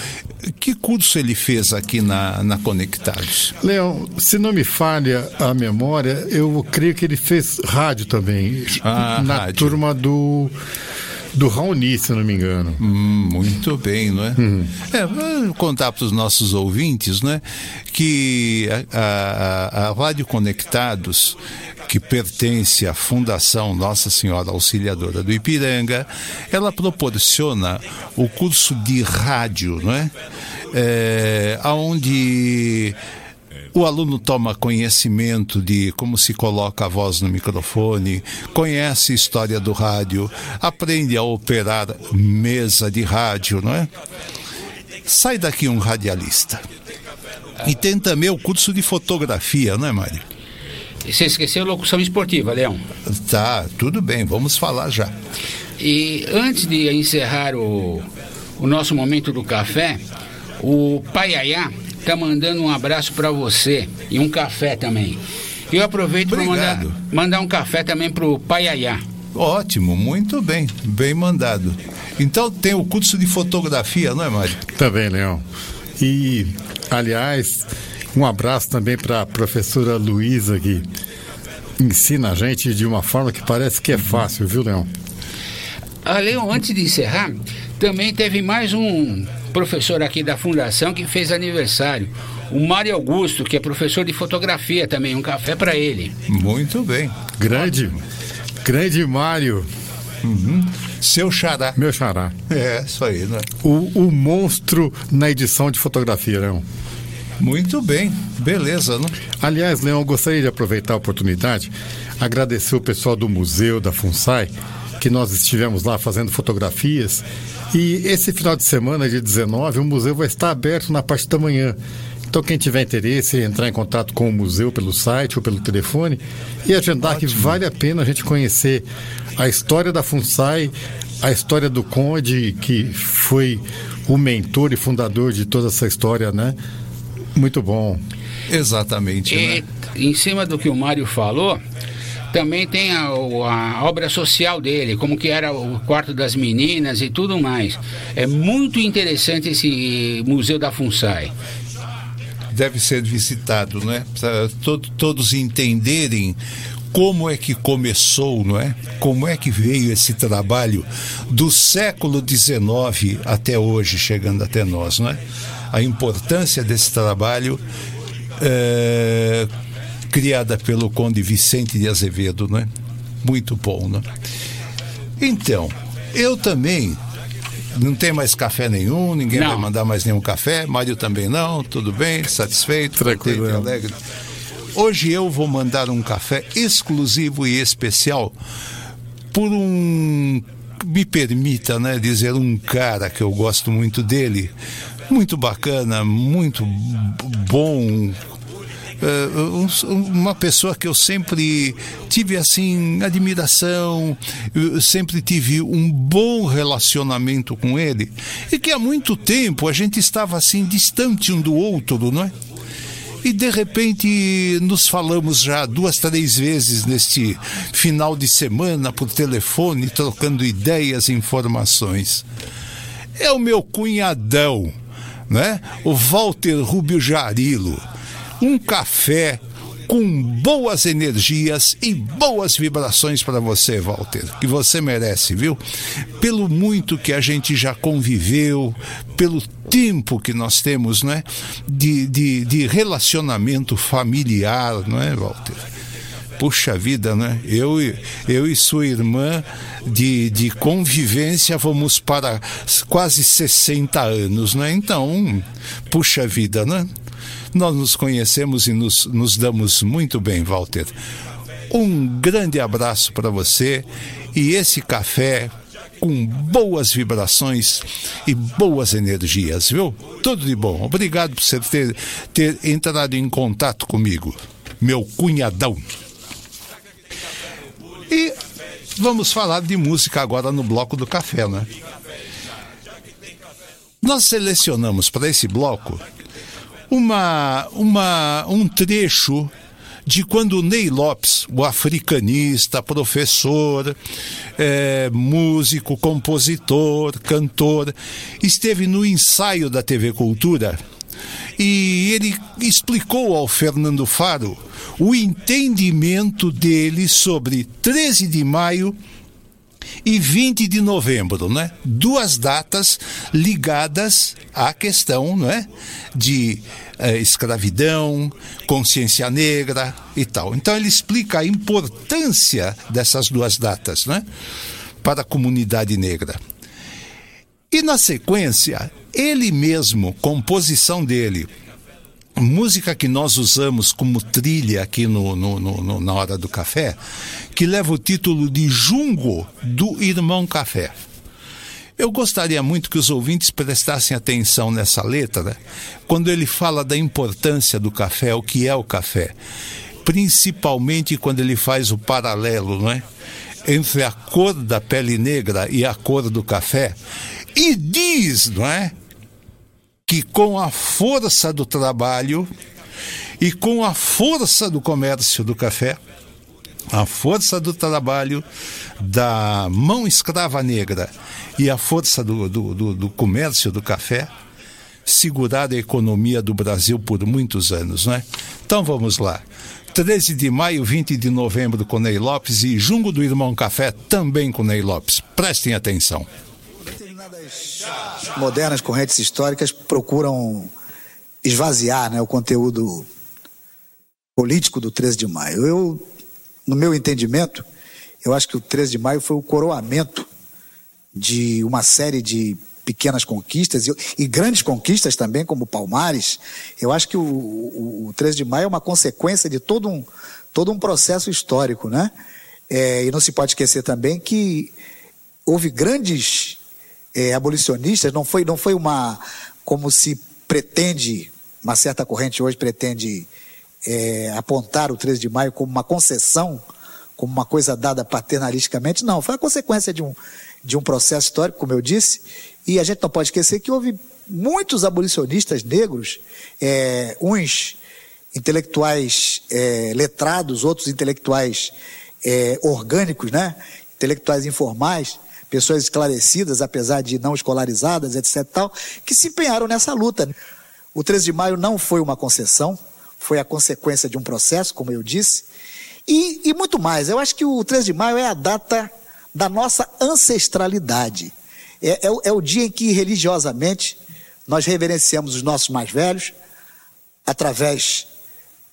Que curso ele fez aqui na, na Conectados? Leão, se não me falha a memória, eu creio que ele fez rádio também. Ah, na rádio. turma do do Raoni, se não me engano. Hum, muito bem, não é? Uhum. É, vou contar para os nossos ouvintes, né, que a, a, a Rádio Conectados, que pertence à Fundação Nossa Senhora Auxiliadora do Ipiranga, ela proporciona o curso de rádio, não é? é aonde o aluno toma conhecimento de como se coloca a voz no microfone, conhece a história do rádio, aprende a operar mesa de rádio, não é? Sai daqui um radialista. E tem também o curso de fotografia, não é, Mário? Você esqueceu locução esportiva, Leão. Tá, tudo bem, vamos falar já. E antes de encerrar o, o nosso momento do café, o Paiaiá tá mandando um abraço para você e um café também. E eu aproveito para mandar, mandar um café também pro Paiaiá. Ótimo, muito bem, bem mandado. Então tem o curso de fotografia, não é, Mário? Também, Leão. E, aliás, um abraço também para a professora Luísa, que ensina a gente de uma forma que parece que é fácil, viu, Leão? Ah, Leão, antes de encerrar, também teve mais um professor aqui da fundação que fez aniversário. O Mário Augusto, que é professor de fotografia também, um café para ele. Muito bem. Grande, grande Mário. Uhum. Seu xará. Meu xará. É, isso aí, né? O, o monstro na edição de fotografia, Leão. Muito bem, beleza, né? Aliás, Leão, eu gostaria de aproveitar a oportunidade, agradecer o pessoal do museu da FUNSAI, que nós estivemos lá fazendo fotografias. E esse final de semana, dia 19, o museu vai estar aberto na parte da manhã. Então, quem tiver interesse em entrar em contato com o museu pelo site ou pelo telefone e agendar Ótimo. que vale a pena a gente conhecer a história da FUNSAI, a história do Conde, que foi o mentor e fundador de toda essa história, né? Muito bom. Exatamente. E, né? em cima do que o Mário falou, também tem a, a, obra social dele, como que era o quarto das meninas e tudo mais. É muito interessante esse museu da FUNSAI. Deve ser visitado, né? Para todos entenderem como é que começou, não é? Como é que veio esse trabalho do século XIX até hoje, chegando até nós, não é? a importância desse trabalho é, criada pelo Conde Vicente de Azevedo, né? Muito bom, né? Então, eu também não tem mais café nenhum, ninguém não. vai mandar mais nenhum café, Mário também não, tudo bem, satisfeito, tranquilo, contente, alegre. Hoje eu vou mandar um café exclusivo e especial por um me permita, né, dizer um cara que eu gosto muito dele, muito bacana, muito bom. Uh, uma pessoa que eu sempre tive assim admiração, sempre tive um bom relacionamento com ele e que há muito tempo a gente estava assim distante um do outro, não é? E de repente nos falamos já duas, três vezes neste final de semana por telefone, trocando ideias e informações. É o meu cunhadão, né? O Walter Rubio Jarilo. Um café com boas energias e boas vibrações para você, Walter, que você merece, viu? Pelo muito que a gente já conviveu, pelo tempo que nós temos, né? De, de, de relacionamento familiar, não é, Walter? Puxa vida, né? Eu, eu e sua irmã de, de convivência vamos para quase 60 anos, né? Então, puxa vida, né? Nós nos conhecemos e nos, nos damos muito bem, Walter. Um grande abraço para você e esse café com boas vibrações e boas energias, viu? Tudo de bom. Obrigado por você ter, ter entrado em contato comigo, meu cunhadão. E vamos falar de música agora no bloco do café, né? Nós selecionamos para esse bloco uma, uma, um trecho de quando Ney Lopes, o africanista, professor, é, músico, compositor, cantor, esteve no ensaio da TV Cultura e ele explicou ao Fernando Faro o entendimento dele sobre 13 de maio e 20 de novembro, né? Duas datas ligadas à questão, não é? De eh, escravidão, consciência negra e tal. Então ele explica a importância dessas duas datas, né? Para a comunidade negra. E na sequência, ele mesmo, composição dele, música que nós usamos como trilha aqui no, no, no, na hora do café, que leva o título de Jungo do Irmão Café. Eu gostaria muito que os ouvintes prestassem atenção nessa letra, né? quando ele fala da importância do café, o que é o café. Principalmente quando ele faz o paralelo, não é? Entre a cor da pele negra e a cor do café. E diz, não é? Que com a força do trabalho e com a força do comércio do café, a força do trabalho da mão escrava negra e a força do, do, do, do comércio do café segurar a economia do Brasil por muitos anos, não é? Então vamos lá. 13 de maio, 20 de novembro com Ney Lopes e Jungo do Irmão Café também com Ney Lopes. Prestem atenção. Modernas correntes históricas procuram esvaziar né, o conteúdo político do 13 de maio. Eu, no meu entendimento, eu acho que o 13 de maio foi o coroamento de uma série de pequenas conquistas e, e, grandes conquistas também, como Palmares. Eu acho que o, o, o 13 de maio é uma consequência de todo um, todo um processo histórico, né? É, e não se pode esquecer também que houve grandes é, abolicionistas, não foi, não foi uma, como se pretende, uma certa corrente hoje pretende é, apontar o 13 de maio como uma concessão, como uma coisa dada paternalisticamente, não, foi a consequência de um, de um processo histórico, como eu disse, e a gente não pode esquecer que houve muitos abolicionistas negros, é, uns intelectuais é, letrados, outros intelectuais é, orgânicos, né? intelectuais informais, pessoas esclarecidas, apesar de não escolarizadas, etc. Tal, que se empenharam nessa luta. O 13 de maio não foi uma concessão, foi a consequência de um processo, como eu disse, e, e muito mais. Eu acho que o 13 de maio é a data da nossa ancestralidade. É, é, é, o dia em que religiosamente nós reverenciamos os nossos mais velhos, através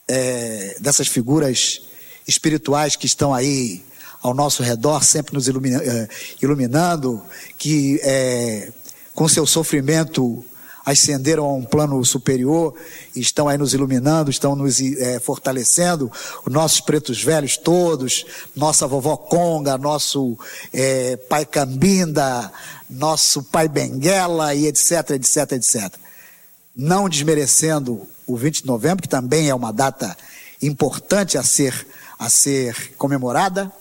é, dessas figuras espirituais que estão aí ao nosso redor, sempre nos ilumina, é, iluminando, que é, com seu sofrimento ascenderam a um plano superior estão aí nos iluminando, estão nos é, fortalecendo, os nossos pretos velhos todos, nossa vovó Conga, nosso é, pai Cambinda, nosso pai Benguela e etc, etc, etc. Não desmerecendo o 20 de novembro, que também é uma data importante a ser, a ser comemorada,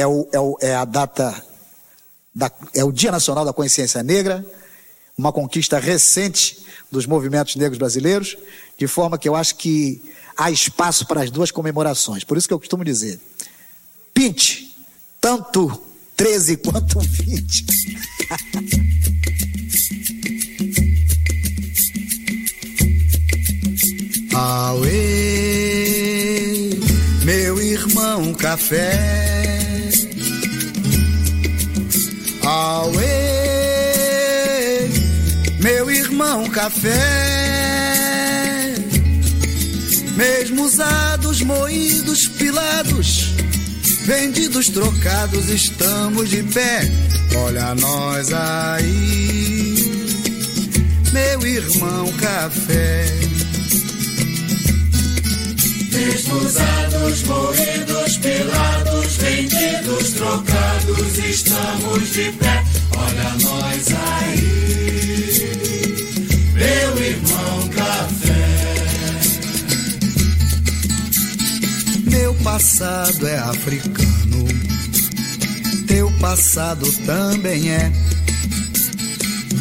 é, o, é, o, é a data, da, é o Dia Nacional da Consciência Negra, uma conquista recente dos movimentos negros brasileiros, de forma que eu acho que há espaço para as duas comemorações. Por isso que eu costumo dizer: pinte tanto 13 quanto 20. Aue, meu irmão café. Aue meu irmão café. Mesmo usados, moídos, pilados, vendidos, trocados, estamos de pé. Olha nós aí, meu irmão café. Mesmo usados, moídos, trocados, estamos de pé. Olha nós aí, meu irmão café. Meu passado é africano, teu passado também é.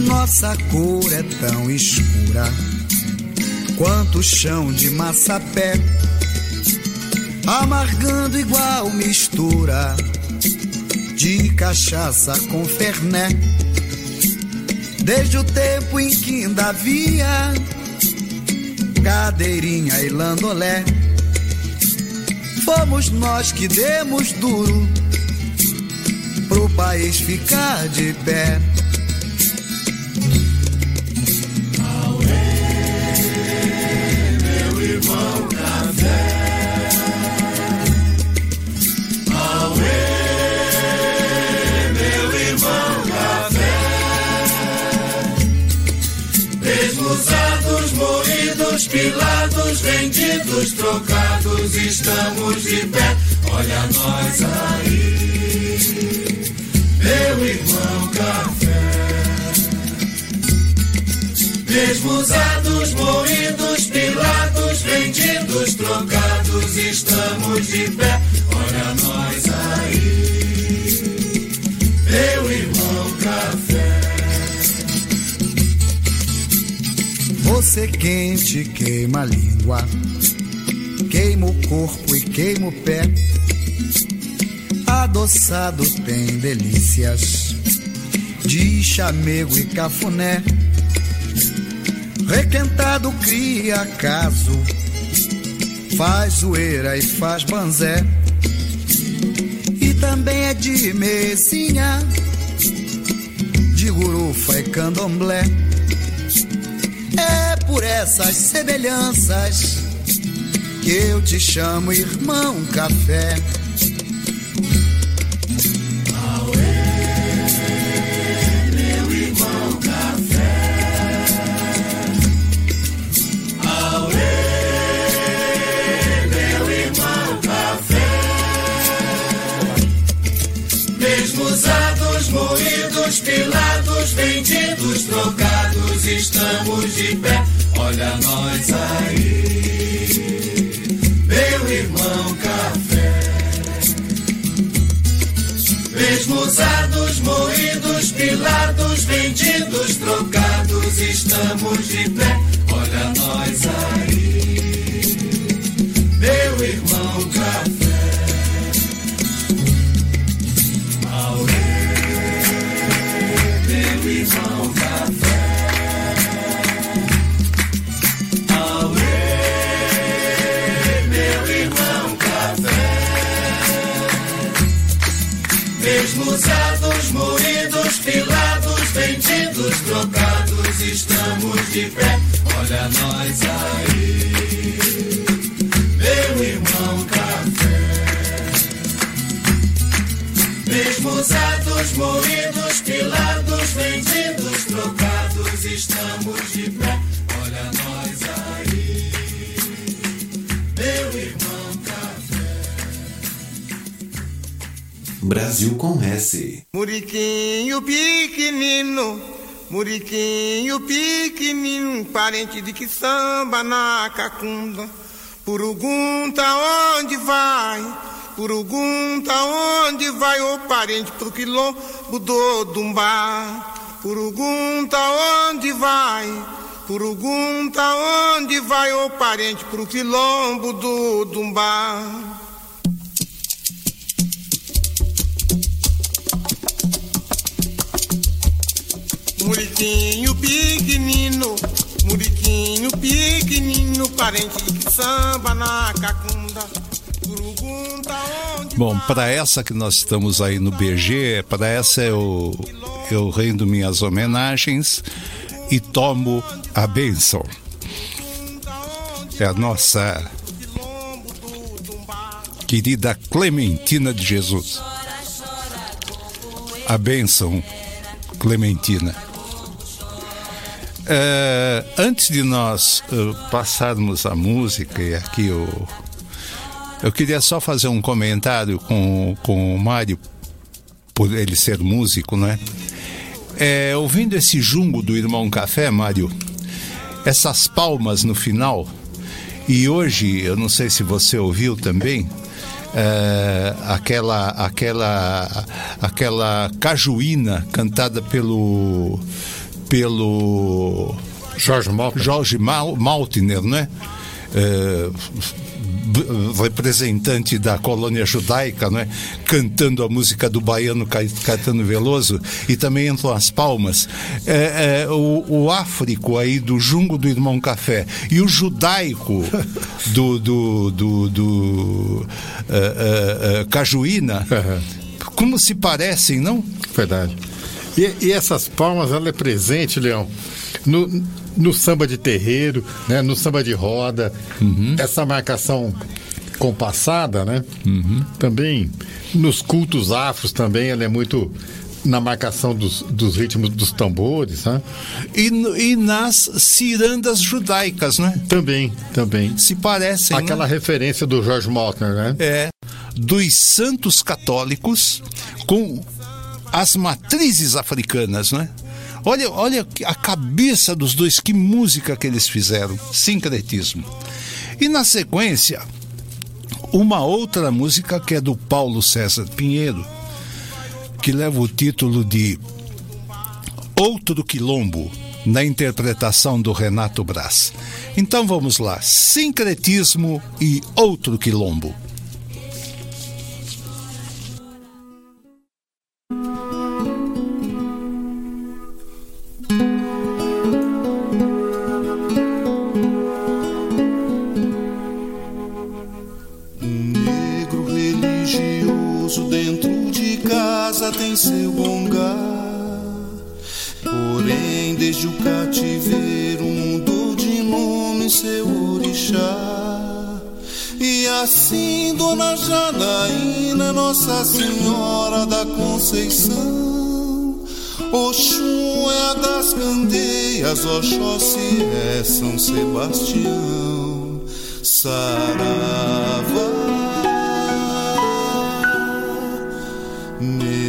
Nossa cor é tão escura quanto o chão de massapé, amargando igual mistura de cachaça com ferné. Desde o tempo em que ainda havia cadeirinha e landolé, fomos nós que demos duro pro país ficar de pé. Somos pilados, vendidos, trocados, estamos de pé. Olha nós aí, meu irmão café. Mesmo usados, moídos, pilados, vendidos, trocados, estamos de pé. Olha nós. Você quente queima a língua, queima o corpo e queima o pé. Adoçado tem delícias de chamego e cafuné. Requentado cria caso, faz zoeira e faz banzé. E também é de mesinha, de gurufa e candomblé. É por essas semelhanças que eu te chamo irmão café. Meu vendidos, trocados, estamos de pé. De pé. Olha nós aí, meu irmão café. Mesmo usados, moídos, pilados, vendidos, trocados, estamos de pé. Olha nós aí, meu irmão café. Brasil com S. Muriquinho pequenino, muriquinho pequenino, parente de que samba na cacunda. Purugunta onde vai, purugunta onde vai, ô parente pro quilombo do Dumbá. Purugunta onde vai, purugunta onde vai, ô parente pro quilombo do Dumbá. Muriquinho pequenino, muriquinho pequenino, parente de que samba na cacunda. Bom, para essa que nós estamos aí no BG, para essa eu, eu rendo minhas homenagens e tomo a bênção. É a nossa querida Clementina de Jesus. A bênção, Clementina. É, antes de nós uh, passarmos a música, e aqui eu, eu queria só fazer um comentário com, com o Mário, por ele ser músico, né? É, ouvindo esse jungo do Irmão Café, Mário, essas palmas no final, e hoje, eu não sei se você ouviu também, é, aquela, aquela, aquela cajuína cantada pelo pelo Jorge Maltner, Jorge Mal, Maltner né? É, representante da colônia judaica, né? cantando a música do baiano Caetano Veloso, e também entram as palmas. É, é, o, o áfrico aí do jungo do Irmão Café e o judaico do, do, do, do uh, uh, uh, Cajuína, como se parecem, não? Verdade. E, e, essas palmas, ela é presente, Leão, no, no samba de terreiro, né? no samba de roda, uhum. essa marcação compassada, né? Uhum. Também nos cultos afros também ela é muito na marcação dos, dos ritmos dos tambores, né? E, e nas cirandas judaicas, né? Também, também. Se parecem. Aquela né? referência do George Maltner, né? É. Dos santos católicos com as matrizes africanas, né? Olha, olha a cabeça dos dois, que música que eles fizeram. Sincretismo. E na sequência, uma outra música que é do Paulo César Pinheiro, que leva o título de Outro Quilombo, na interpretação do Renato Braz. Então vamos lá: Sincretismo e Outro Quilombo. Seu bongá. Porém, desde o cativeiro mudou de nome seu orixá. E assim, Dona Janaína, Nossa Senhora da Conceição. Oxum é a das candeias, Oxóssi é São Sebastião. Amém.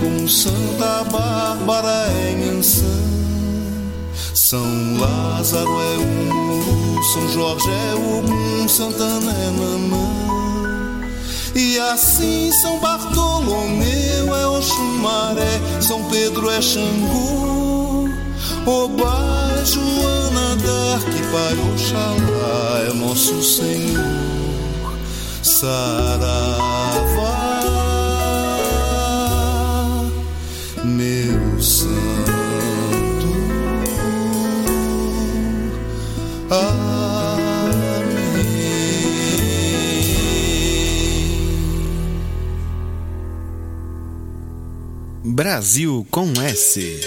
Com Santa Bárbara é Inhansã. São Lázaro é um, São Jorge é Ogum, Santana é Nanã. E assim São Bartolomeu é Oxumaré, São Pedro é Xangô. Oba é Joana Dark, Pai Oxalá é nosso Senhor. Saravá, Brasil com S.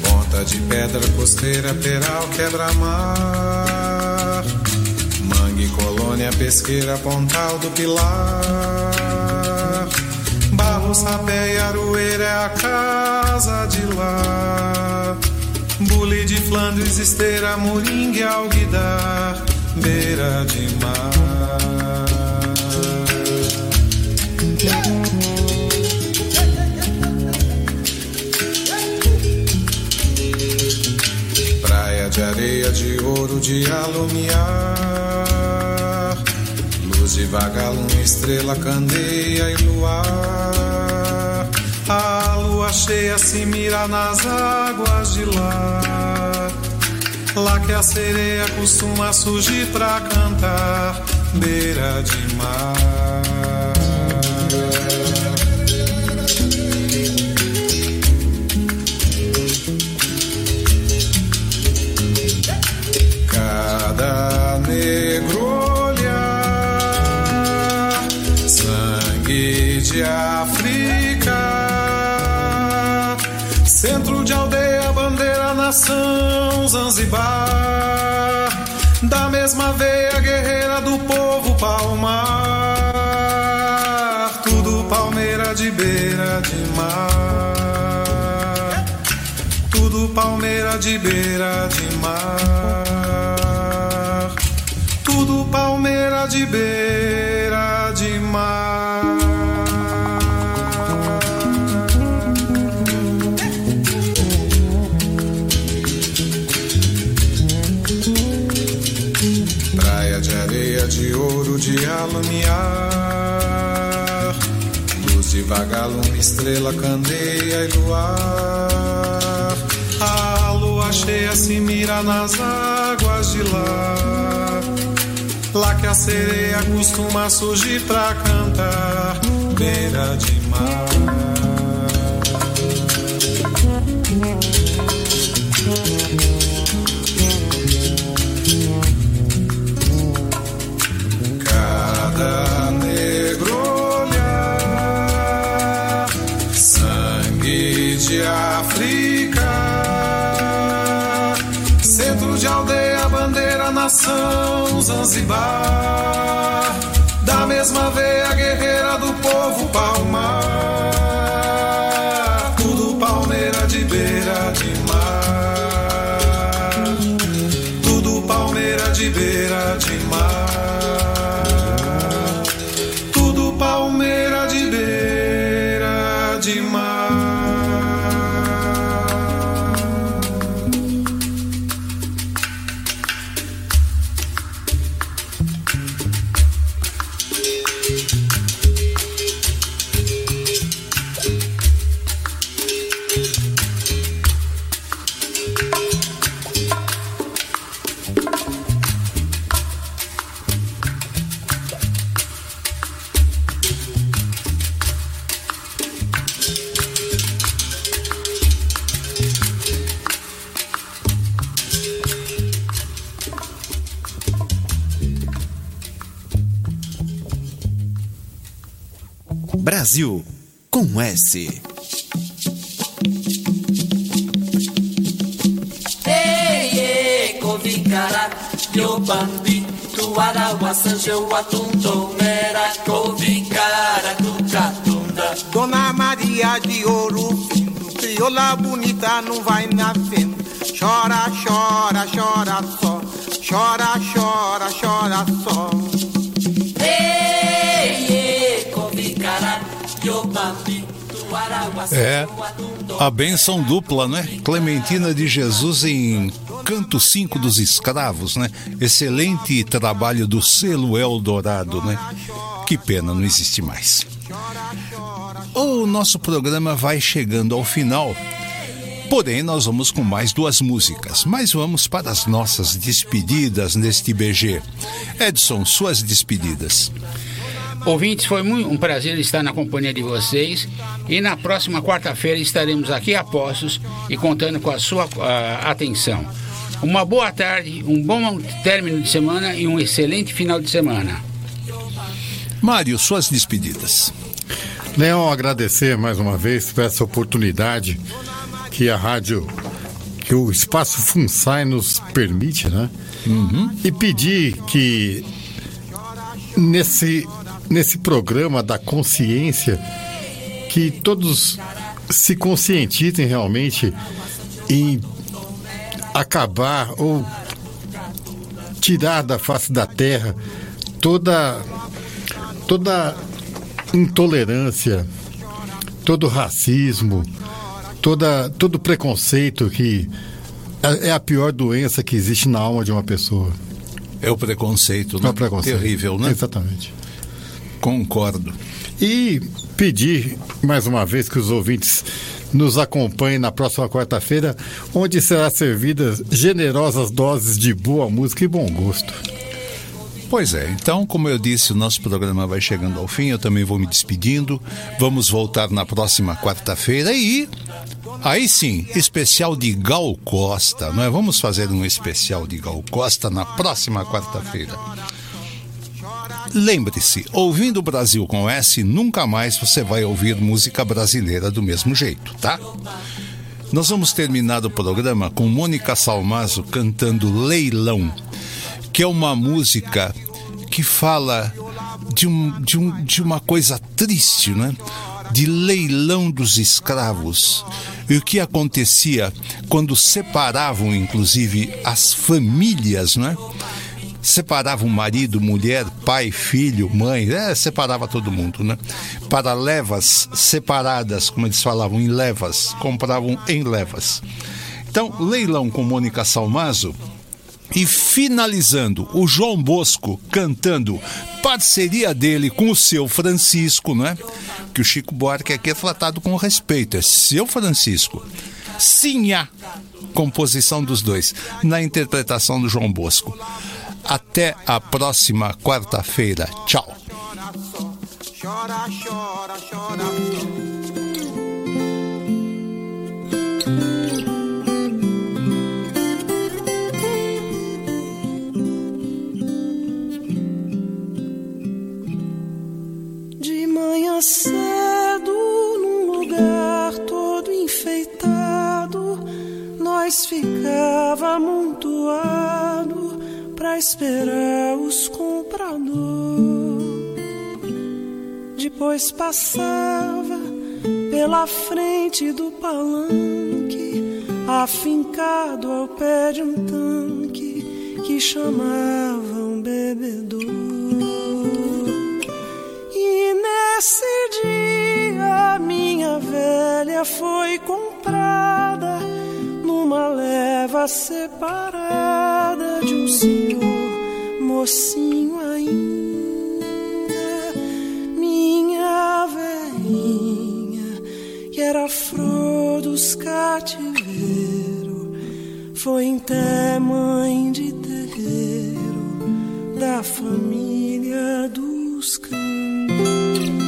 Ponta de pedra, costeira, peral, quebra-mar. Pesqueira, pontal do pilar. Barro, sapé e aroeira é a casa de lá. Bule de Flandres, esteira, moringue, alguidar, beira de mar. Praia de areia, de ouro, de alumiar. De vagalume, estrela, candeia e luar. A lua cheia se mira nas águas de lá. Lá que a sereia costuma surgir pra cantar, beira de mar. Zanzibar, da mesma veia guerreira do povo palmar, tudo palmeira de beira de mar, tudo palmeira de beira de mar. Tudo palmeira de beira De vagalume, estrela, candeia e luar. A lua cheia se mira nas águas de lá. lá que a sereia costuma surgir pra cantar, beira de mar. Zanzibar, da mesma veia guerreira do povo palmar, Brasil com S. Kovikara, yobambi, tuara wasanje watundomera, kovikara, tucatunda. Dona Maria de Ouro Fino, crioula bonita não vai na fenda. Chora, chora, chora só. Chora, chora, chora só. É a benção dupla, né? Clementina de Jesus em Canto 5 dos Escravos, né? Excelente trabalho do selo Eldorado, né? Que pena, não existe mais. O nosso programa vai chegando ao final. Porém, nós vamos com mais duas músicas, mas vamos para as nossas despedidas neste BG. Edson, suas despedidas. Ouvintes, foi muito um prazer estar na companhia de vocês e na próxima quarta-feira estaremos aqui a postos e contando com a sua ah, atenção. Uma boa tarde, um bom término de semana e um excelente final de semana. Mário, suas despedidas. Leão, agradecer mais uma vez por essa oportunidade que a rádio, que o espaço FUNSAI nos permite, né? E pedir que nesse, nesse programa da consciência, que todos se conscientizem realmente em acabar ou tirar da face da terra toda toda intolerância, todo racismo, toda todo preconceito que é é a pior doença que existe na alma de uma pessoa. É o preconceito, né? É o preconceito. Terrível, né? Exatamente. Concordo. E pedir mais uma vez que os ouvintes nos acompanhem na próxima quarta-feira, onde será servidas generosas doses de boa música e bom gosto. Pois é, então, como eu disse, o nosso programa vai chegando ao fim, eu também vou me despedindo. Vamos voltar na próxima quarta-feira e. Aí sim, especial de Gal Costa, não é? Vamos fazer um especial de Gal Costa na próxima quarta-feira. Lembre-se, ouvindo o Brasil com S, nunca mais você vai ouvir música brasileira do mesmo jeito, tá? Nós vamos terminar o programa com Mônica Salmazo cantando Leilão, que é uma música que fala de, um, de, um, de uma coisa triste, né? De leilão dos escravos. E o que acontecia quando separavam, inclusive, as famílias, né? Separavam marido, mulher, pai, filho, mãe, é, separava todo mundo, né? Para levas separadas, como eles falavam, em levas, compravam em levas. Então, leilão com Mônica Salmazo e finalizando o João Bosco cantando parceria dele com o seu Francisco, né? Que o Chico Buarque aqui é tratado com respeito, é seu Francisco. Sinha, composição dos dois, na interpretação do João Bosco. Até a próxima quarta-feira. Tchau. Chora, chora, chora. De manhã cedo, num lugar todo enfeitado, nós ficava amontoado pra esperar os compradores. Depois passava pela frente do palanque, afincado ao pé de um tanque que chamavam bebedor. E nesse dia minha velha foi comprada numa leva separada de um senhor mocinho ainda. Minha velhinha, que era flor dos cativeiros, foi até mãe de terreiro da família dos cães.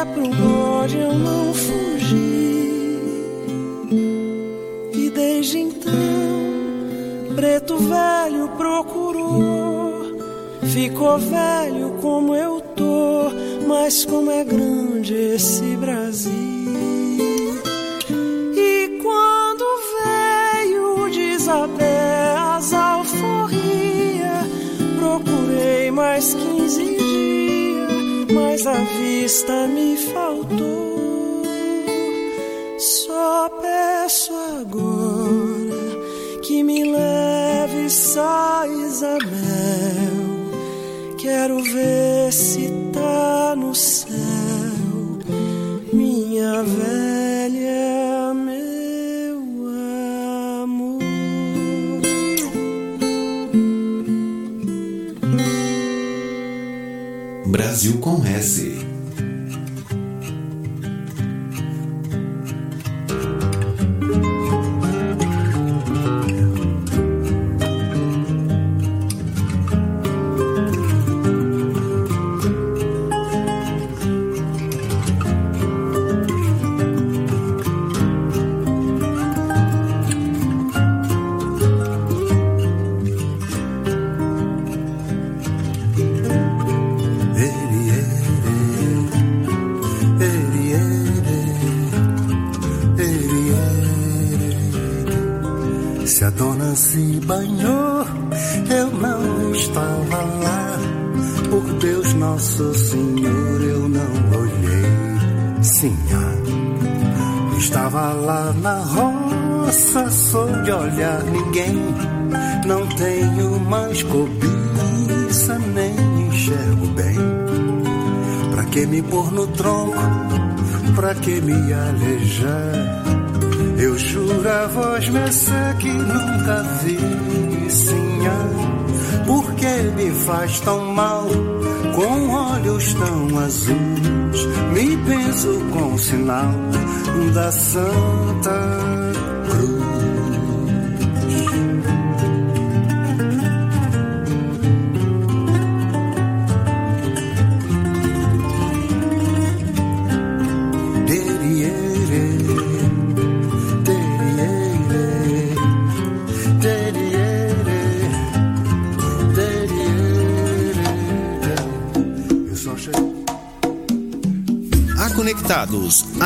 É pro bode eu não fugir. E desde então, preto velho procurou, ficou velho como eu tô, mas como é grande esse Brasil. E quando veio de Isabel as alforria, procurei mais quinze dias, mas a vista me faltou. Só peço agora que me leve só Isabel. Quero ver se tá no céu, minha velha, Brasil com S. mais cobiça, nem enxergo bem. Pra que me pôr no tronco? Pra que me alejar? Eu juro a voz mercê que nunca vi, sinha. Por que me faz tão mal com olhos tão azuis? Me penso com sinal da Santa